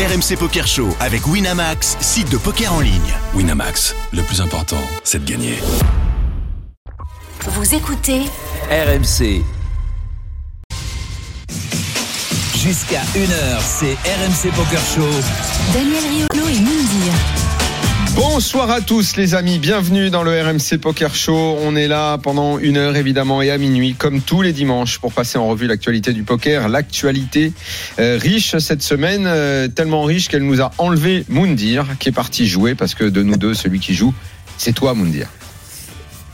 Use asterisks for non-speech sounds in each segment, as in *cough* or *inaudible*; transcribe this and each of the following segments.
RMC Poker Show avec Winamax, site de poker en ligne. Winamax, le plus important, c'est de gagner. Vous écoutez RMC. Jusqu'à 1h, c'est RMC Poker Show. Daniel Riolo et Moundir. Bonsoir à tous les amis, bienvenue dans le RMC Poker Show. On est là pendant une heure évidemment et à minuit, comme tous les dimanches, pour passer en revue l'actualité du poker. L'actualité euh, riche cette semaine, euh, tellement riche qu'elle nous a enlevé Moundir, qui est parti jouer, parce que de nous deux, celui qui joue, c'est toi Moundir.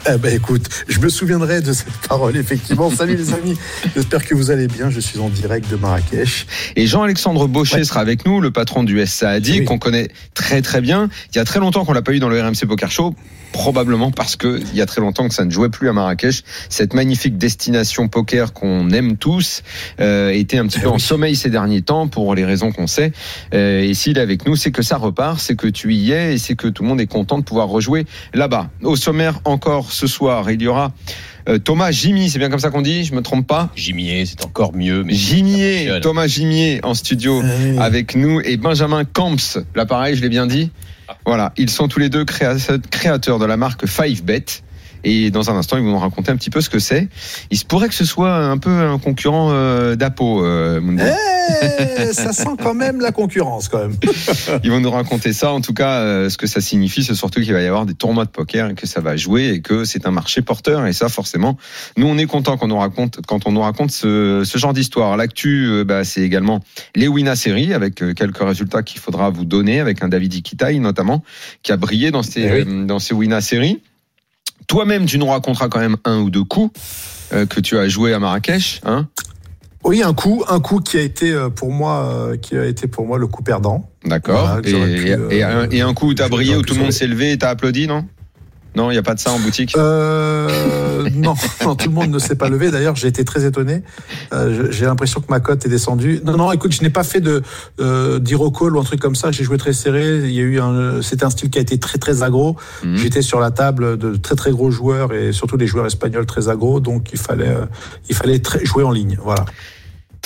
Eh ben écoute, je me souviendrai de cette parole, effectivement. Salut les amis, j'espère que vous allez bien. Je suis en direct de Marrakech. Et Jean-Alexandre Baucher sera avec nous, le patron du SAADI, Oui. qu'on connaît très très bien. Il y a très longtemps qu'on l'a pas eu dans le RMC Poker Show, probablement parce que il y a très longtemps que ça ne jouait plus à Marrakech. Cette magnifique destination poker qu'on aime tous euh, était un petit Eh peu en sommeil ces derniers temps pour les raisons qu'on sait. Euh, et s'il est avec nous, c'est que ça repart, c'est que tu y es et c'est que tout le monde est content de pouvoir rejouer là-bas. Au sommaire encore ce soir, il y aura euh, Thomas Jimmy, c'est bien comme ça qu'on dit, je me trompe pas? Gimier, c'est encore mieux. Mais Gimier. Thomas Gimier en studio Euh, avec nous et Benjamin Camps. Là, pareil, je l'ai bien dit. Voilà, ils sont tous les deux créa- créateurs de la marque 5bet. Et dans un instant, ils vont nous raconter un petit peu ce que c'est. Il se pourrait que ce soit un peu un concurrent euh, d'Apo, euh, Mundo. eh, ça sent quand même la concurrence, quand même. *laughs* Ils vont nous raconter ça. En tout cas, euh, ce que ça signifie, c'est surtout qu'il va y avoir des tournois de poker et que ça va jouer et que c'est un marché porteur. Et ça, forcément, nous, on est content quand on nous raconte, quand on nous raconte ce, ce genre d'histoire. L'actu, euh, bah, c'est également les Wina Series avec euh, quelques résultats qu'il faudra vous donner avec un David Ikitai notamment qui a brillé dans ces, Eh oui. euh, dans ces Wina Series. Toi-même, tu nous raconteras quand même un ou deux coups euh, que tu as joué à Marrakech, hein Oui, un coup, un coup qui a été euh, pour moi, euh, qui a été pour moi le coup perdant. D'accord. Voilà, et, euh, un, coup où t'as brillé, où tout le monde s'est levé et t'as applaudi, non? Non, il n'y a pas de ça en boutique? Euh, non, *laughs* non, tout le monde ne s'est pas levé. D'ailleurs, j'ai été très étonné. Euh, j'ai l'impression que ma cote est descendue. Non, non, écoute, je n'ai pas fait de euh, d'Hero-Call ou un truc comme ça. J'ai joué très serré. Il y a eu un, c'était un style qui a été très très aggro. Mhm. J'étais sur la table de très très gros joueurs et surtout des joueurs espagnols très aggro. Donc il fallait, euh, il fallait très- jouer en ligne. Voilà.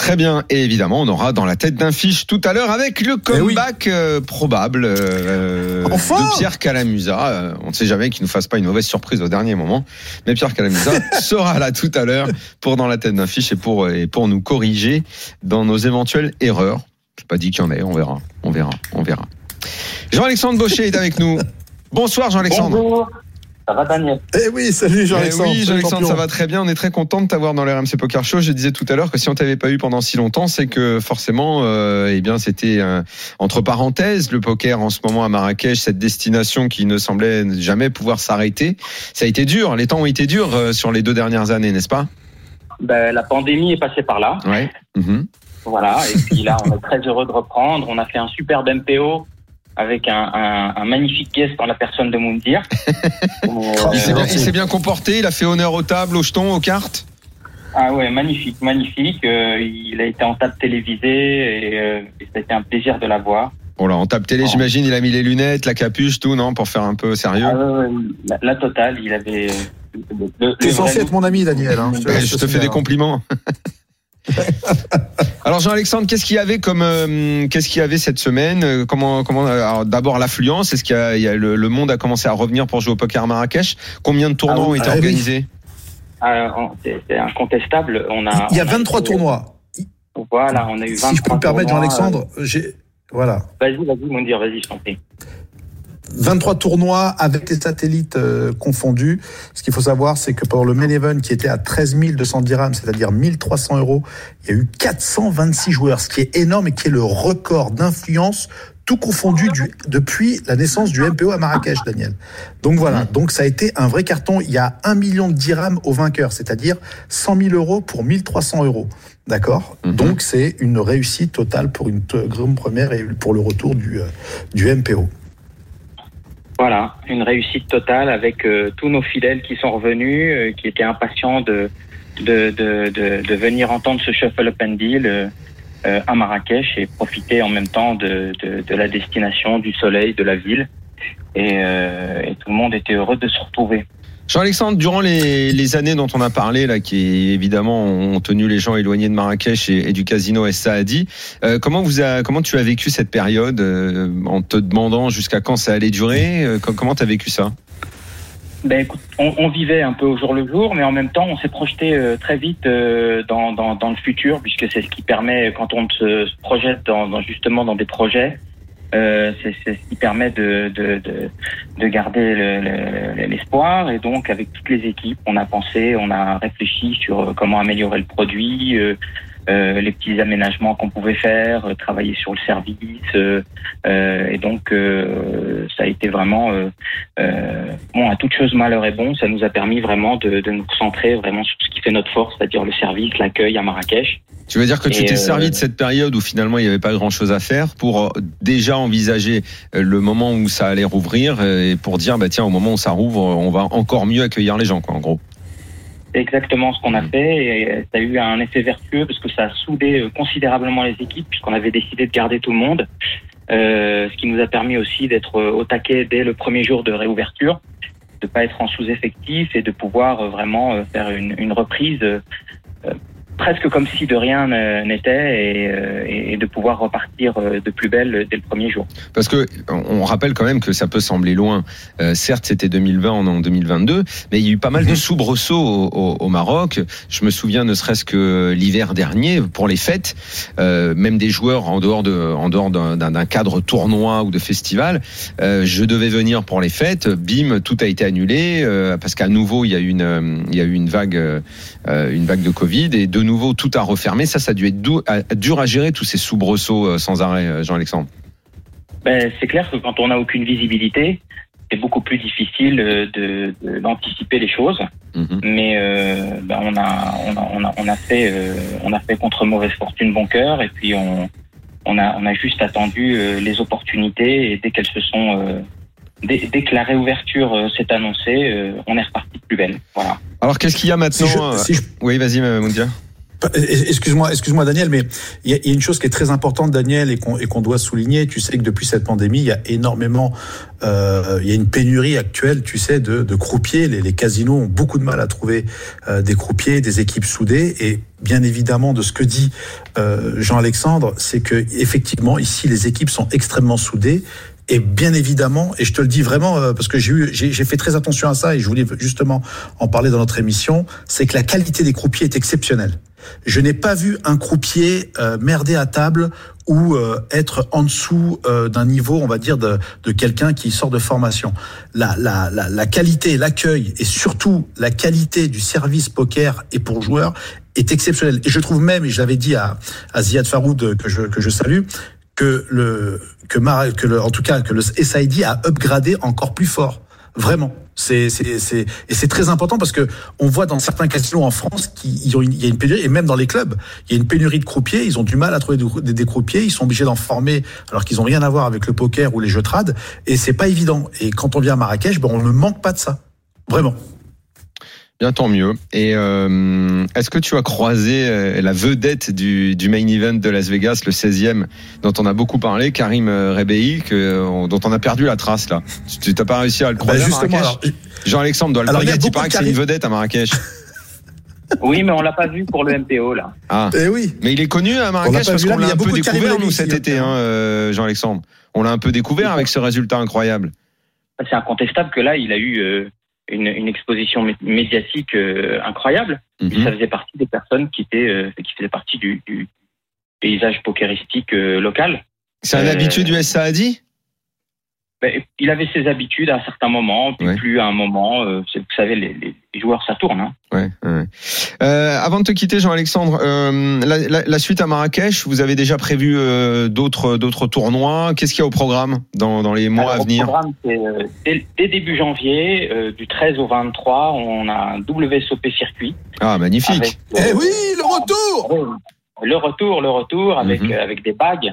Très bien, et évidemment, on aura dans la tête d'un fiche tout à l'heure avec le Eh oui. comeback euh, probable euh, Enfin de Pierre Calamusa. Euh, on ne sait jamais qu'il nous fasse pas une mauvaise surprise au dernier moment, mais Pierre Calamusa *laughs* sera là tout à l'heure pour dans la tête d'un fiche et pour et pour nous corriger dans nos éventuelles erreurs. Je pas dit qu'il y en ait, on verra, on verra, on verra. Jean-Alexandre Baucher est avec nous. Bonsoir Jean-Alexandre. Bonjour, ça va Daniel Eh oui, salut Eh Jean-Alexandre. oui, salut, Jean-Alexandre, ça va très bien. On est très content de t'avoir dans le RMC Poker Show. Je disais tout à l'heure que si on t'avait pas eu pendant si longtemps, c'est que forcément, euh, eh bien, c'était euh, entre parenthèses le poker en ce moment à Marrakech, cette destination qui ne semblait jamais pouvoir s'arrêter. Ça a été dur. Les temps ont été durs euh, sur les deux dernières années, n'est-ce pas? Ben, La pandémie est passée par là. Ouais. Mhm. Voilà, et puis là, on est très heureux de reprendre. On a fait un superbe MPO avec un, un, un magnifique guest dans la personne de Moundir. *laughs* Euh, Il s'est bien, bien comporté. Il a fait honneur aux tables, aux jetons, aux cartes. ah ouais, magnifique, magnifique. Euh, il a été en table télévisée et, euh, et ça a été un plaisir de la voir. Bon là, en table télé, Oh. j'imagine, il a mis les lunettes, la capuche, tout, non, pour faire un peu sérieux. Ah la, la totale, il avait... T'es censé être mon ami, Daniel. hein. Je te fais des signale. compliments. *laughs* *laughs* Alors Jean-Alexandre, qu'est-ce qu'il y avait comme euh, qu'est-ce qu'il y avait cette semaine? Euh, Comment comment alors, d'abord l'affluence Est-ce qu'il y a, il y a le, le monde a commencé à revenir pour jouer au poker à Marrakech? Combien de tournois Ah ont été ah organisés? C'est incontestable. On a, Il y a on 23 tournois. Voilà, on a eu 23 Si je peux me permettre. Jean-Alexandre, j'ai voilà. Vas-y, vas-y, Moundir, vas-y, je t'en prie. 23 tournois avec les satellites euh, confondus. Ce qu'il faut savoir, c'est que pour le main event qui était à 13 200 dirhams, c'est-à-dire 1300 euros, il y a eu 426 joueurs, ce qui est énorme et qui est le record d'influence tout confondu du, depuis la naissance du MPO à Marrakech, Daniel. Donc voilà, donc ça a été un vrai carton. Il y a un million de dirhams au vainqueur, c'est-à-dire 100 000 euros pour 1300 euros. D'accord? Mhm. Donc c'est une réussite totale pour une grande première et pour le retour du, euh, du MPO. Voilà, une réussite totale avec euh, tous nos fidèles qui sont revenus, euh, qui étaient impatients de, de, de, venir entendre ce Shuffle and Deal euh, euh, à Marrakech et profiter en même temps de, de, la destination, du soleil, de la ville. Et tout le monde était heureux de se retrouver. Jean-Alexandre, durant les, les années dont on a parlé, là, qui évidemment ont tenu les gens éloignés de Marrakech et, du casino Saadi, euh, comment vous a, comment tu as vécu cette période euh, en te demandant jusqu'à quand ça allait durer euh, co- Comment tu as vécu ça? Ben, écoute, on, on vivait un peu au jour le jour, mais en même temps, on s'est projeté euh, très vite euh, dans, dans, dans le futur, puisque c'est ce qui permet, quand on se, se projette dans, dans- justement dans des projets, euh, c'est ce qui permet de, de, de, de garder le- le- l'espoir. Et donc, avec toutes les équipes, on a pensé, on a réfléchi sur euh, comment améliorer le produit. euh, euh, les petits aménagements qu'on pouvait faire, euh, travailler sur le service, euh, et donc ça a été vraiment bon, à toute chose malheur est bon, ça nous a permis vraiment de, de nous concentrer vraiment sur ce qui fait notre force, c'est-à-dire le service, l'accueil à Marrakech. Tu veux dire que tu t'es servi de cette période où finalement il n'y avait pas grand-chose à faire pour déjà envisager le moment où ça allait rouvrir et pour dire bah tiens au moment où ça rouvre on va encore mieux accueillir les gens quoi en gros. C'est exactement ce qu'on a fait et ça a eu un effet vertueux parce que ça a soudé euh, considérablement les équipes puisqu'on avait décidé de garder tout le monde, euh, ce qui nous a permis aussi d'être euh, au taquet dès le premier jour de réouverture, de pas être en sous-effectif et de pouvoir euh, vraiment euh, faire une, une reprise euh, euh, presque comme si de rien n'était et, euh, et de pouvoir repartir euh, de plus belle dès le premier jour. Parce que on rappelle quand même que ça peut sembler loin. Euh, certes, c'était 2020, on est en 2022, mais il y a eu pas mal de soubresauts au, au- au Maroc. Je me souviens, ne serait-ce que l'hiver dernier, pour les fêtes, euh, même des joueurs en dehors de, en dehors d'un cadre tournoi ou de festival, euh, je devais venir pour les fêtes. Bim, tout a été annulé parce qu'à nouveau il y a eu une, il y a eu une vague, une vague de Covid et de nouveau tout a refermé. Ça, ça a dû être dou- à- dur à gérer tous ces soubresauts euh, sans arrêt, euh, Jean-Alexandre. Ben, c'est clair que quand on n'a aucune visibilité, c'est beaucoup plus difficile de de- d'anticiper les choses. Mais euh, ben, on, a, on, a, on, a, on a fait euh, on a fait contre mauvaise fortune bon cœur et puis on on a on a juste attendu euh, les opportunités et dès qu'elles se sont euh, dès, dès que la réouverture euh, s'est annoncée, euh, on est reparti de plus belle. Voilà. Alors qu'est-ce qu'il y a Si maintenant je- si je Oui, vas-y, Moundia. Excuse-moi, excuse-moi Daniel, mais il y, a- une chose qui est très importante, Daniel, et qu'on et qu'on doit souligner. Tu sais que depuis cette pandémie, il y a énormément, euh, il y a une pénurie actuelle, tu sais, de, de croupiers. Les, les casinos ont beaucoup de mal à trouver euh, des croupiers, des équipes soudées, et bien évidemment, de ce que dit euh, Jean-Alexandre, c'est que effectivement ici, les équipes sont extrêmement soudées. Et bien évidemment, et je te le dis vraiment euh, parce que j'ai fait très attention à ça et je voulais justement en parler dans notre émission, c'est que la qualité des croupiers est exceptionnelle. Je n'ai pas vu un croupier euh, merder à table ou euh, être en dessous euh, d'un niveau, on va dire, de, de quelqu'un qui sort de formation. La, la, la, la qualité, l'accueil et surtout la qualité du service poker et pour joueurs est exceptionnelle. Et je trouve même, et je l'avais dit à, à Ziad Faroud euh, que je, que je salue, que le que, Mar- que le, en tout cas que le SID a upgradé encore plus fort. Vraiment. C'est, et c'est très important parce que on voit dans certains casinos en France qu'il y a une, pénurie, et même dans les clubs, il y a une pénurie de croupiers, ils ont du mal à trouver des, croupiers, ils sont obligés d'en former alors qu'ils ont rien à voir avec le poker ou les jeux trad, et c'est pas évident. Et quand on vient à Marrakech, ben, on ne manque pas de ça. Vraiment. Bien, tant mieux. Et euh, est-ce que tu as croisé euh, la vedette du, du main event de Las Vegas, le 16e, dont on a beaucoup parlé, Karim euh, Rebei, que, euh, dont on a perdu la trace là? Tu t'as pas réussi à le Ben, croiser à justement, Marrakech? alors, Jean-Alexandre doit le Alors, il y a connaître, il beaucoup paraît de que c'est une vedette à Marrakech. Oui, mais on l'a pas vu pour le MPO là. Ah. eh oui. Mais il est connu à Marrakech parce qu'on l'a un a peu découvert nous cet été, hein. hein, euh, Jean-Alexandre. On l'a un peu découvert avec ce résultat incroyable. C'est incontestable que là, il a eu euh, une, une exposition mé- médiatique euh, incroyable. Mhm. Ça faisait partie des personnes qui étaient euh, qui faisaient partie du, du paysage pokeristique euh, local. C'est un habitué du SAADI Ben, il avait ses habitudes à un certain moment, puis Ouais. plus à un moment. euh, vous savez, les, les- les joueurs, ça tourne. Hein. Ouais, ouais. Euh, avant de te quitter, Jean-Alexandre, euh, la, la- la suite à Marrakech, vous avez déjà prévu euh, d'autres d'autres tournois. Qu'est-ce qu'il y a au programme dans, dans les mois Alors, à au venir? programme, c'est, euh, dès, dès début janvier, euh, du 13 au 23, on a un WSOP circuit. Ah, magnifique. Avec, euh, Eh oui, le retour. Le retour, le retour, avec, Mhm. euh, avec des bagues.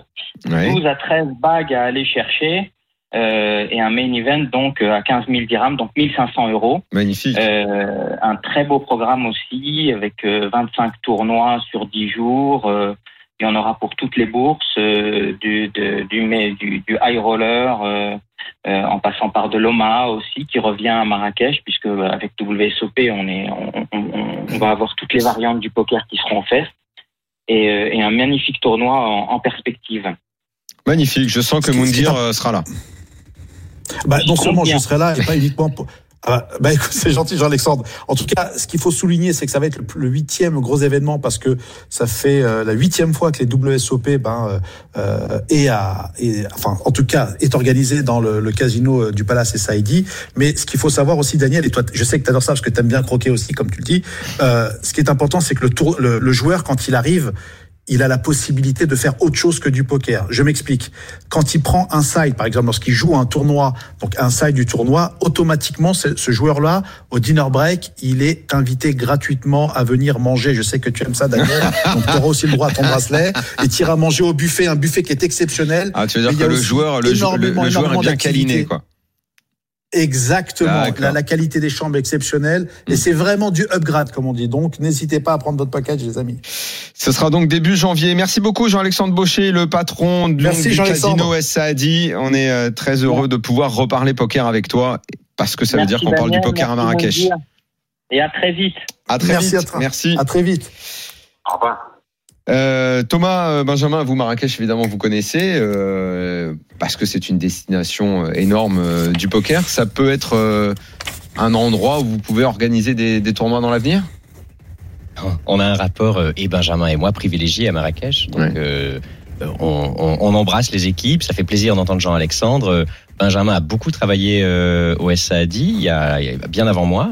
Ouais. 12 à 13 bagues à aller chercher. Euh, et un main event donc euh, à 15 000 dirhams, donc 1500 euros. Magnifique. Euh, un très beau programme aussi avec euh, 25 tournois sur 10 jours. euh, il y en aura pour toutes les bourses, euh, du, de- du, mais- du, du high roller, euh, euh, en passant par de l'OMA aussi, qui revient à Marrakech, puisque euh, avec WSOP, on, est, on, on- on va avoir toutes les variantes du poker qui seront offertes. Et, et un magnifique tournoi en, en perspective. Magnifique. Je sens que Moundir un- sera là. Bah, non seulement je serai là, et pas uniquement pour. Ah, bah écoute, c'est gentil Jean-Alexandre. En tout cas, ce qu'il faut souligner, c'est que ça va être le, huitième gros événement parce que ça fait euh, la huitième fois que les WSOP ben, euh, euh, est à, est- enfin en tout cas est organisé dans le, le casino euh, du Palace et Saïdi. Mais ce qu'il faut savoir aussi, Daniel, et toi, je sais que tu adores ça parce que tu aimes bien croquer aussi, comme tu le dis. Euh, ce qui est important, c'est que le, tour, le, le joueur, quand il arrive, il a la possibilité de faire autre chose que du poker. Je m'explique. Quand il prend un side, par exemple, lorsqu'il joue un tournoi, donc un side du tournoi, automatiquement, ce, joueur-là, au dinner break, il est invité gratuitement à venir manger. Je sais que tu aimes ça, Daniel. *laughs* donc, tu auras aussi le droit à ton bracelet. Et tu iras manger au buffet, un buffet qui est exceptionnel. Ah, tu veux dire que le joueur, le, le- le joueur est bien câliné, quoi. Exactement. La, la qualité des chambres est exceptionnelle. Et Mm. c'est vraiment du upgrade, comme on dit. Donc, n'hésitez pas à prendre votre package, les amis. Ce sera donc début janvier. Merci beaucoup Jean-Alexandre Baucher, le patron du, Merci, du Jean-Alexandre. casino Saadi. On est euh, très heureux de pouvoir reparler poker avec toi parce que ça veut dire qu'on parle du poker à Marrakech. Et à très vite. À très Merci vite. à toi. Merci. À très vite. Au revoir. Euh, Thomas, euh, Benjamin, vous Marrakech évidemment vous connaissez euh, parce que c'est une destination énorme euh, du poker. Ça peut être un endroit où vous pouvez organiser des, des tournois dans l'avenir? On a un rapport, et Benjamin et moi, privilégié à Marrakech. Donc, Ouais. on, on- on embrasse les équipes. Ça fait plaisir d'entendre Jean-Alexandre. Benjamin a beaucoup travaillé au SADI, il y a, il y a bien avant moi.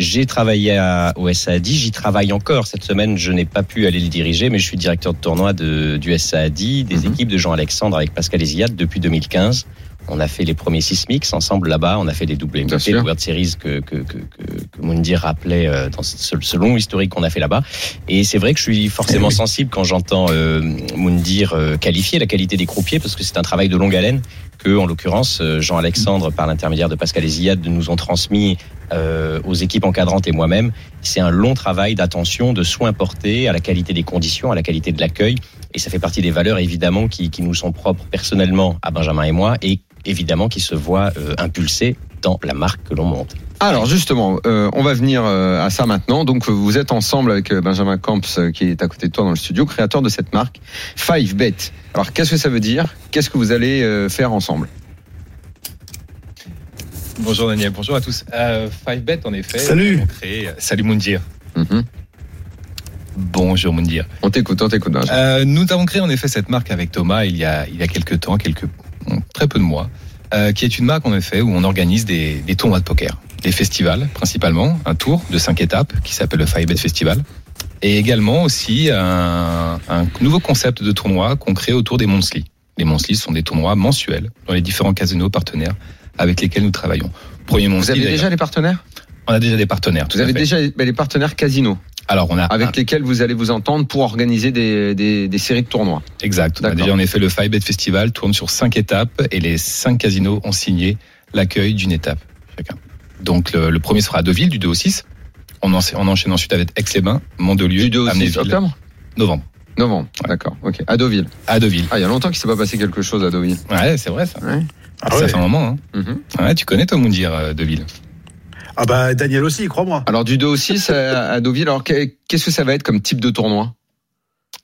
J'ai travaillé à, au SADI, j'y travaille encore. Cette semaine, je n'ai pas pu aller le diriger, mais je suis directeur de tournoi de, du SADI, des Mhm. équipes de Jean-Alexandre avec Pascal Eziad depuis 2015. On a fait les premiers six mix ensemble là-bas. On a fait les Bien WMT, sûr. les World Series que, que, que, que, que Moundir rappelait euh, dans ce, ce long historique qu'on a fait là-bas. Et c'est vrai que je suis forcément oui. *laughs* sensible quand j'entends euh, Moundir euh, qualifier la qualité des croupiers parce que c'est un travail de longue haleine que, en l'occurrence, euh, Jean-Alexandre, par l'intermédiaire de Pascal Eziad, nous ont transmis euh, aux équipes encadrantes et moi-même. C'est un long travail d'attention, de soins portés à la qualité des conditions, à la qualité de l'accueil. Et ça fait partie des valeurs, évidemment, qui, qui nous sont propres personnellement à Benjamin et moi et évidemment qui se voient euh, impulsés dans la marque que l'on monte. Alors justement, euh, on va venir euh, à ça maintenant. Donc vous êtes ensemble avec euh, Benjamin Camps euh, qui est à côté de toi dans le studio, créateur de cette marque 5bet. Alors qu'est-ce que ça veut dire? Qu'est-ce que vous allez euh, faire ensemble? Bonjour Daniel, bonjour à tous. Euh, 5bet en effet. Salut. créé- Salut Moundir. Mhm. Bonjour Moundir. On t'écoute, on t'écoute. Benjamin. Euh, nous avons créé en effet cette marque avec Thomas il y a, il y a quelques temps, quelques, très peu de mois, euh, qui est une marque en effet où on organise des, des tournois de poker, des festivals principalement, un tour de cinq étapes qui s'appelle le 5bet Festival. Et également aussi un, un nouveau concept de tournoi qu'on crée autour des Monthly. Les Monthly sont des tournois mensuels dans les différents casinos partenaires avec lesquels nous travaillons. Premier Vous avez déjà les partenaires On a déjà des partenaires. Vous avez fait. déjà ben, les partenaires casino Alors on a avec un- lesquels vous allez vous entendre pour organiser des, des, des séries de tournois. exact. On a déjà en effet le 5bet Festival tourne sur cinq étapes et les cinq casinos ont signé l'accueil d'une étape chacun. Donc le, le premier sera à Deauville du 2 au 6. On, en- on enchaîne ensuite avec Aix-les-Bains, Mandelieu, Du 2 au 6 Amnéville, octobre novembre. Novembre, d'accord. Ok. À Deauville. À Deauville. Ah, il y a longtemps qu'il s'est pas passé quelque chose à Deauville. Ouais, c'est vrai ça. Ouais. Ah ça ouais. fait un moment. Hein. Mhm. Ouais, tu connais toi Moundir euh, Deauville? Ah bah Daniel aussi, crois-moi. Alors du 2 au 6 à, à Deauville. Alors que- qu'est-ce que ça va être comme type de tournoi?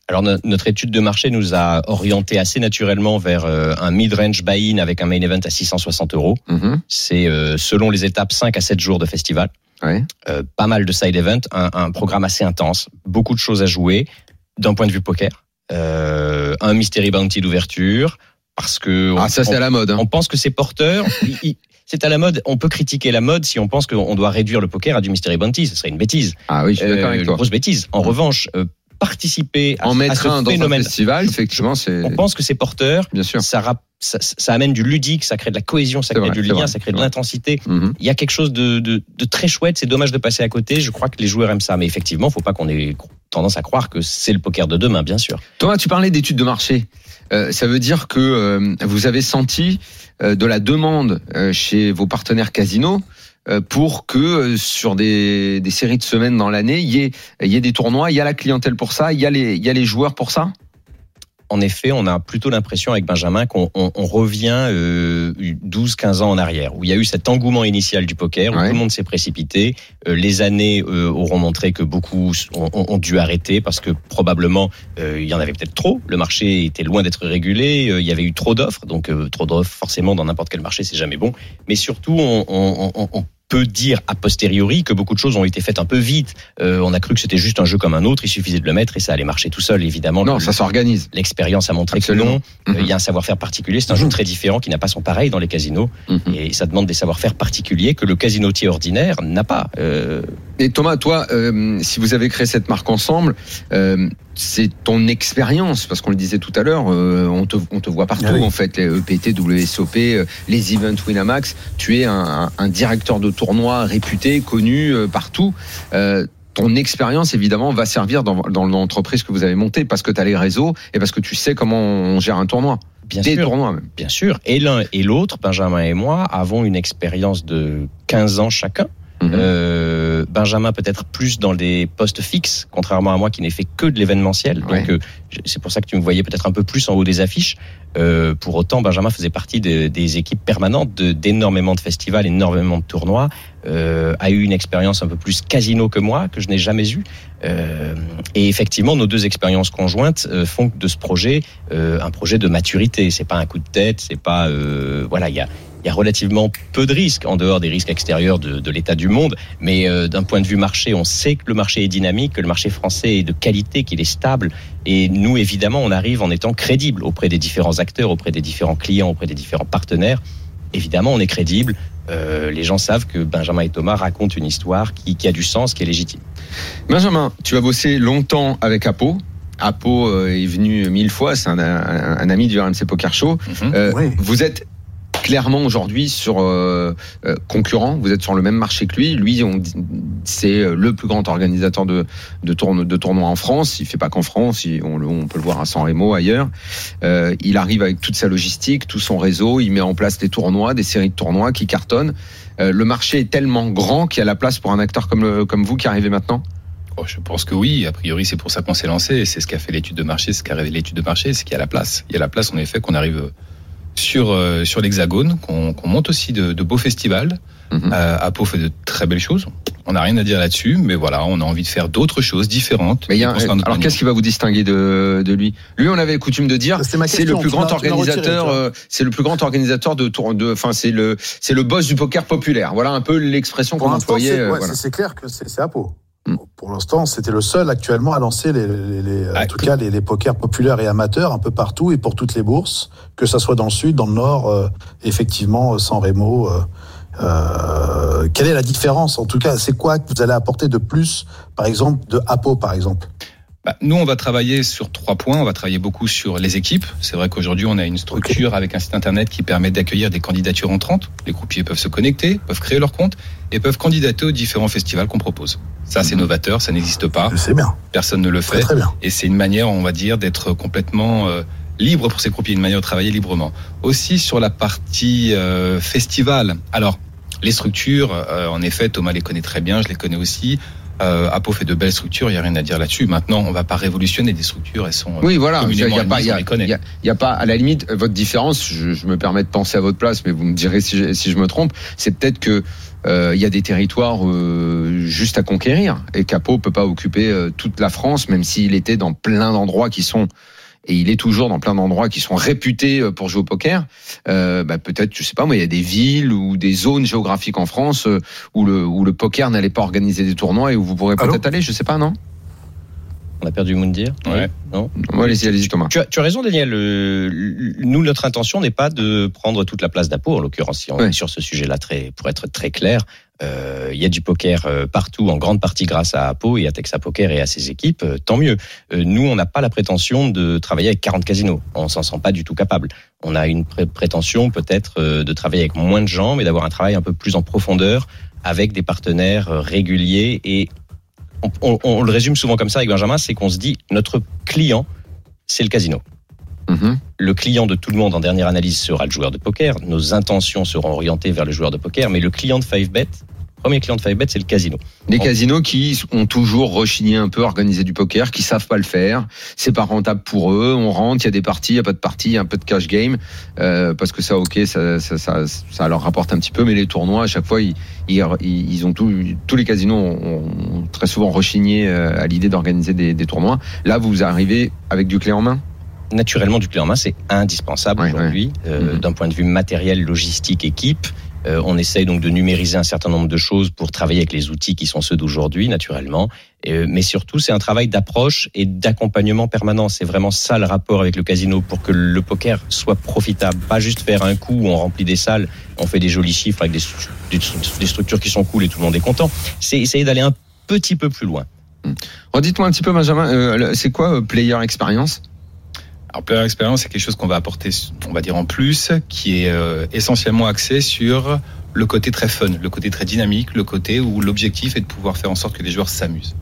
Alors no- notre étude de marché nous a orienté assez naturellement vers euh, un mid-range buy-in avec un main event à 660 euros. Mhm. C'est euh, selon les étapes 5 à 7 jours de festival. Ouais. Euh, pas mal de side event, un, un programme assez intense, beaucoup de choses à jouer d'un point de vue poker. Euh, un mystery bounty d'ouverture parce que Ah, on- ça c'est à la mode. hein. on pense que c'est porteur. *laughs* C'est à la mode. On peut critiquer la mode si on pense qu'on doit réduire le poker à du mystery bounty. Ce serait une bêtise. Ah oui, je suis d'accord Euh, avec une toi. grosse bêtise. En revanche, euh, participer à, En à mettre ce un dans un phénomène, festival, effectivement, c'est on pense que c'est porteur. bien sûr. Ça, rap- ça, ça amène du ludique, ça crée de la cohésion, ça crée vrai, du lien, vrai, ça crée de l'intensité. Mhm. Il y a quelque chose de, de, de très chouette. C'est dommage de passer à côté. Je crois que les joueurs aiment ça, mais effectivement, faut pas qu'on ait tendance à croire que c'est le poker de demain, bien sûr. Thomas, tu parlais d'études de marché. Euh, ça veut dire que euh, vous avez senti euh, de la demande chez vos partenaires casinos pour que euh, sur des, des séries de semaines dans l'année, il y ait, il y ait des tournois, il y a la clientèle pour ça, il y a les, il y a les joueurs pour ça? En effet, on a plutôt l'impression avec Benjamin qu'on on, on revient euh, 12-15 ans en arrière, où il y a eu cet engouement initial du poker, où Ouais. tout le monde s'est précipité. Euh, les années euh, auront montré que beaucoup ont, dû arrêter parce que probablement euh, il y en avait peut-être trop. Le marché était loin d'être régulé. euh, il y avait eu trop d'offres, donc euh, trop d'offres forcément dans n'importe quel marché c'est jamais bon. Mais surtout, on peut dire a posteriori que beaucoup de choses ont été faites un peu vite. Euh, on a cru que c'était juste un jeu comme un autre, il suffisait de le mettre et ça allait marcher tout seul. Évidemment, Non, le- ça s'organise. l'expérience a montré Absolument. que non. Euh, Mhm. Il y a un savoir-faire particulier. C'est un jeu très différent qui n'a pas son pareil dans les casinos Mhm. et ça demande des savoir-faire particuliers que le casinotier ordinaire n'a pas. Euh, Et Thomas, toi, euh, si vous avez créé cette marque ensemble, euh, c'est ton expérience, parce qu'on le disait tout à l'heure, euh, on, te, on te voit partout, Ah oui. en fait, les EPT, WSOP, les events Winamax. Tu es un, un- un directeur de tournoi réputé, connu euh, partout. Euh, ton expérience, évidemment, va servir dans, dans l'entreprise que vous avez montée, parce que tu as les réseaux et parce que tu sais comment on gère un tournoi. bien Des sûr. tournois, même. Bien sûr. Et l'un et l'autre, Benjamin et moi, avons une expérience de 15 ans chacun. Mhm. Euh, Benjamin peut-être plus dans des postes fixes, contrairement à moi qui n'ai fait que de l'événementiel. Donc euh, c'est pour ça que tu me voyais peut-être un peu plus en haut des affiches. Euh, pour autant, Benjamin faisait partie de- des équipes permanentes d'énormément de festivals, énormément de tournois. Euh, a eu une expérience un peu plus casino que moi, que je n'ai jamais eue. Euh, et effectivement, nos deux expériences conjointes euh, font de ce projet euh, un projet de maturité. C'est pas un coup de tête, c'est pas euh, voilà, il y a il y a relativement peu de risques en dehors des risques extérieurs de, de l'état du monde. Mais euh, d'un point de vue marché, on sait que le marché est dynamique, que le marché français est de qualité, qu'il est stable. Et nous, évidemment, on arrive en étant crédible auprès des différents acteurs, auprès des différents clients, auprès des différents partenaires. Évidemment, on est crédible. Euh, les gens savent que Benjamin et Thomas racontent une histoire qui, qui a du sens, qui est légitime. Benjamin, tu as bossé longtemps avec Apo. Apo euh, est venu mille fois, c'est un, un- un ami du RMC Poker Show. Euh, Oui. Vous êtes clairement aujourd'hui sur euh, euh, concurrent, vous êtes sur le même marché que lui. Lui, c'est le plus grand organisateur de, de, tourno- de tournois en France. Il fait pas qu'en France, on, peut le voir à San Remo ailleurs. Euh, il arrive avec toute sa logistique, tout son réseau, il met en place des tournois, des séries de tournois qui cartonnent. Euh, le marché est tellement grand qu'il y a la place pour un acteur comme, vous qui arrivez maintenant? Oh, je pense que oui. A priori, c'est pour ça qu'on s'est lancé. C'est ce qu'a fait l'étude de marché. Ce qu'a révélé l'étude de marché, c'est qu'il y a la place. Il y a la place, en effet, qu'on arrive sur euh, sur l'Hexagone, qu'on qu'on monte aussi de, de beaux festivals. Mhm. Euh, Apo fait de très belles choses. On n'a rien à dire là-dessus, mais voilà, on a envie de faire d'autres choses différentes. Mais il y a, alors qu'est-ce qui va vous distinguer de, de lui? Lui, on avait coutume de dire, c'est le plus grand organisateur, euh, c'est le plus grand organisateur de tour, de, enfin c'est le, c'est le boss du poker populaire. Voilà un peu l'expression qu'on employait. c'est euh, ouais, voilà. clair que c'est c'est Apo. Mm. Pour l'instant, c'était le seul actuellement à lancer les, les- les- Ah, en tout cas les, les pokers populaires et amateurs un peu partout et pour toutes les bourses, que ça soit dans le sud, dans le nord, euh, effectivement, euh, San Remo. euh, euh, quelle est la différence En tout cas, c'est quoi que vous allez apporter de plus, par exemple, de Apo, par exemple? Bah, nous, on va travailler sur trois points. On va travailler beaucoup sur les équipes. C'est vrai qu'aujourd'hui, on a une structure avec un site internet qui permet d'accueillir des candidatures entrantes. Les croupiers peuvent se connecter, peuvent créer leur compte et peuvent candidater aux différents festivals qu'on propose. Ça, c'est novateur, ça n'existe pas. Je sais bien, Personne ne le fait. très bien. Et c'est une manière, on va dire, d'être complètement euh, libre pour ces croupiers, une manière de travailler librement. Aussi sur la partie euh, festival. Alors, les structures, euh, en effet, Thomas les connaît très bien, je les connais aussi. Euh, Apo fait de belles structures, il n'y a rien à dire là-dessus. Maintenant, on va pas révolutionner des structures, elles sont. euh, Oui, voilà. Il y a, pas, y a, y a- il y a pas, à la limite, votre différence. Je, je me permets de penser à votre place, mais vous me direz si je, si je me trompe. C'est peut-être que euh, il y a des territoires euh, juste à conquérir et Capo peut pas occuper euh, toute la France, même s'il était dans plein d'endroits qui sont et il est toujours dans plein d'endroits qui sont réputés euh, pour jouer au poker. Euh, bah, peut-être, je sais pas moi, il y a des villes ou des zones géographiques en France euh, où le où le poker n'allait pas organiser des tournois et où vous pourrez peut-être aller. Je sais pas, non On a perdu Moundir Ouais. Non Ouais, Allez-y, allez-y, Thomas. tu as, tu as raison, Daniel. Euh, nous, notre intention n'est pas de prendre toute la place d'Apo, en l'occurrence, si on Ouais. est sur ce sujet-là, très, pour être très clair. Euh, Il y a du poker euh, partout, en grande partie grâce à Apo et à Texas Poker et à ses équipes. euh, tant mieux. Euh, nous, on n'a pas la prétention de travailler avec 40 casinos. On s'en sent pas du tout capable. On a une pré- prétention peut-être euh, de travailler avec moins de gens, mais d'avoir un travail un peu plus en profondeur avec des partenaires euh, réguliers et on, on- on le résume souvent comme ça avec Benjamin, c'est qu'on se dit notre client, c'est le casino. Mhm. Le client de tout le monde en dernière analyse sera le joueur de poker. Nos intentions seront orientées vers le joueur de poker, mais le client de 5bet, premier client de 5bet, c'est le casino. Bon. casinos qui ont toujours rechigné un peu à organiser du poker, qui savent pas le faire. C'est pas rentable pour eux. On rentre, il y a des parties, il y a pas de parties, il y a un peu de cash game euh, parce que ça, ok, ça, ça, ça, ça leur rapporte un petit peu. Mais les tournois, à chaque fois, ils, ils, ils ont tout, tous les casinos ont, ont très souvent rechigné euh, à l'idée d'organiser des, des tournois. Là, vous arrivez avec du clé en main. Naturellement du clé en main, c'est indispensable aujourd'hui euh, Mhm. d'un point de vue matériel, logistique, équipe. Euh, on essaye donc de numériser un certain nombre de choses pour travailler avec les outils qui sont ceux d'aujourd'hui, naturellement. Euh, mais surtout, c'est un travail d'approche et d'accompagnement permanent. C'est vraiment ça le rapport avec le casino pour que le poker soit profitable. Pas juste faire un coup où on remplit des salles, on fait des jolis chiffres avec des, stru- des stru- des structures qui sont cool et tout le monde est content. C'est essayer d'aller un petit peu plus loin. Redites-moi un petit peu, Benjamin, euh, c'est quoi euh, Player Experience? Alors, Player Experience, c'est quelque chose qu'on va apporter, on va dire en plus, qui est euh, essentiellement axé sur le côté très fun, le côté très dynamique, le côté où l'objectif est de pouvoir faire en sorte que les joueurs s'amusent,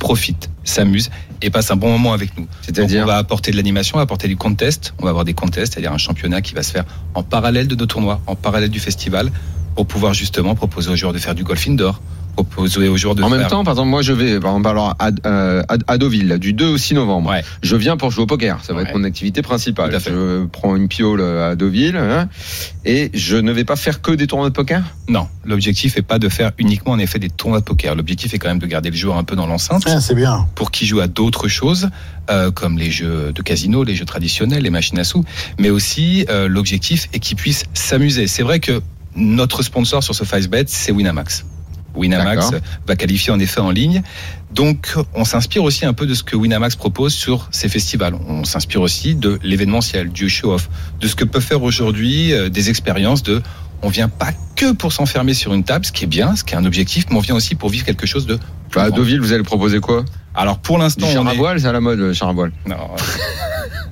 profitent, s'amusent et passent un bon moment avec nous. C'est-à-dire on va apporter de l'animation, on va apporter du contest, on va avoir des contests, c'est-à-dire un championnat qui va se faire en parallèle de nos tournois, en parallèle du festival, pour pouvoir justement proposer aux joueurs de faire du golf indoor, proposer aux joueurs de En faire... même temps, par exemple, moi je vais par exemple alors à, euh, à, Deauville du 2 au 6 novembre. Ouais. Je viens pour jouer au poker, ça va Ouais. être mon activité principale. Tout à fait. Je prends une piole à Deauville hein, et je ne vais pas faire que des tournois de poker? Non, l'objectif est pas de faire uniquement en effet des tournois de poker. L'objectif est quand même de garder le joueur un peu dans l'enceinte Ah, c'est bien. pour qu'il joue à d'autres choses, euh, comme les jeux de casino, les jeux traditionnels, les machines à sous, mais aussi euh, l'objectif est qu'il puisse s'amuser. C'est vrai que notre sponsor sur ce 5bet, c'est Winamax. Winamax va qualifier en effet en ligne. Donc, on s'inspire aussi un peu de ce que Winamax propose sur ses festivals. On s'inspire aussi de l'événementiel, du show-off, de ce que peuvent faire aujourd'hui euh, des expériences de on vient pas que pour s'enfermer sur une table, ce qui est bien, ce qui est un objectif, mais on vient aussi pour vivre quelque chose de plus Bah, à. Deauville, vous allez proposer quoi? Alors pour l'instant, on est... voile, c'est à la mode, le char à voile. Non, euh,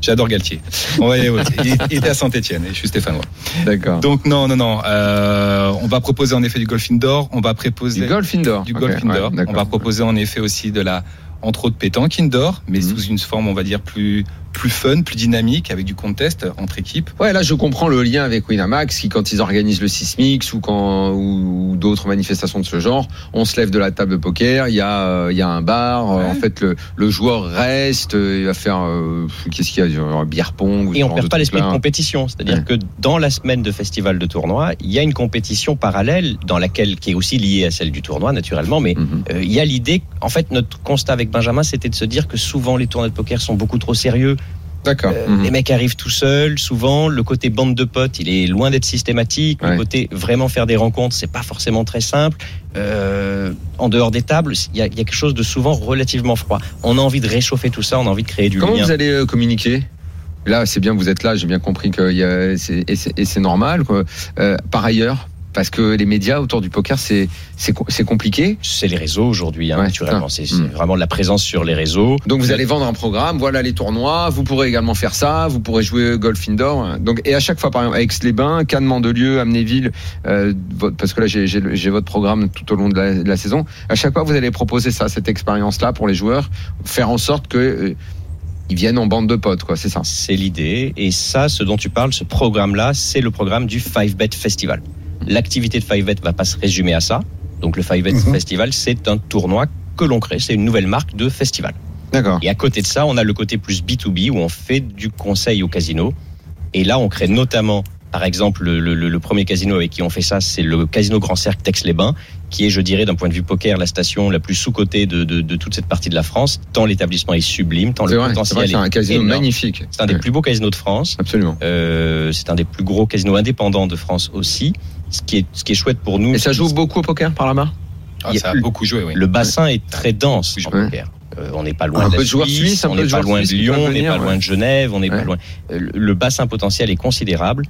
j'adore Galtier. On va aller. Il était à Saint-Etienne et je suis stéphanois. D'accord. Donc non, non, non. euh, on va proposer en effet du golf indoor. On va proposer Du golf indoor. du golf indoor. on va proposer en effet aussi de la, entre autres, pétanque indoor, mais Mhm. sous une forme, on va dire plus plus fun, plus dynamique, avec du contest entre équipes. Ouais, là je comprends le lien avec Winamax qui quand ils organisent le Sismix ou quand ou, ou d'autres manifestations de ce genre, on se lève de la table de poker, il y a euh, il y a un bar, euh, Ouais. en fait le, le joueur reste, euh, il va faire euh, qu'est-ce qu'il y a, genre, un beer pong ou Et on perd de pas l'esprit de compétition. C'est-à-dire Ouais. que dans la semaine de festival de tournoi, il y a une compétition parallèle dans laquelle, qui est aussi liée à celle du tournoi, naturellement, mais Mhm. euh, il y a l'idée, en fait, notre constat avec Benjamin, c'était de se dire que souvent les tournois de poker sont beaucoup trop sérieux. D'accord. Euh, Mhm. Les mecs arrivent tout seuls, souvent. Le côté bande de potes, il est loin d'être systématique. Ouais. Le côté vraiment faire des rencontres, c'est pas forcément très simple. Euh, en dehors des tables, il y, a, il y a quelque chose de souvent relativement froid. On a envie de réchauffer tout ça, on a envie de créer du Comment lien. vous allez euh, communiquer? Là, c'est bien, vous êtes là, j'ai bien compris que y a, c'est- et c'est et c'est normal. Quoi. Euh, par ailleurs, parce que les médias autour du poker, c'est c'est co- c'est compliqué. C'est les réseaux aujourd'hui, hein, Ouais, naturellement. c'est Mm. vraiment de la présence sur les réseaux. Donc vous allez vendre un programme, voilà les tournois, vous pourrez également faire ça, vous pourrez jouer golf indoor. Donc et à chaque fois par exemple avec les bains Cannes, Mandelieu, Amnéville, euh, parce que là j'ai- votre programme tout au long de la, de la saison. À chaque fois vous allez proposer ça, cette expérience là pour les joueurs, faire en sorte que euh, ils viennent en bande de potes quoi, c'est ça. C'est l'idée. Et ça, ce dont tu parles, ce programme-là, c'est le programme du 5bet Festival. L'activité de 5bet va pas se résumer à ça. Donc le 5bet Mhm. Festival, c'est un tournoi que l'on crée. C'est une nouvelle marque de festival. D'accord. Et à côté de ça, on a le côté plus B2B où on fait du conseil au casino. Et là, on crée notamment, par exemple, le, le- le premier casino avec qui on fait ça, c'est le casino Grand Cercle d'Aix-les-Bains, qui est, je dirais, d'un point de vue poker, la station la plus sous-cotée de, de- de toute cette partie de la France. Tant l'établissement est sublime, tant le vrai, potentiel c'est un est casino énorme. magnifique. C'est un des Ouais, plus beaux casinos de France. Absolument. Euh, c'est un des plus gros casinos indépendants de France aussi. Ce qui est, ce qui est chouette pour nous. Et ça joue beaucoup au poker par là-bas? Ah, ça a beaucoup joué, oui. Le bassin est très dense en Ouais. poker. Euh, on n'est pas loin Un de peu la de joueurs Suisse, on n'est pas loin de Lyon, on n'est pas ouais. loin de Genève, on n'est Ouais. pas loin. Euh, Le le bassin potentiel est considérable.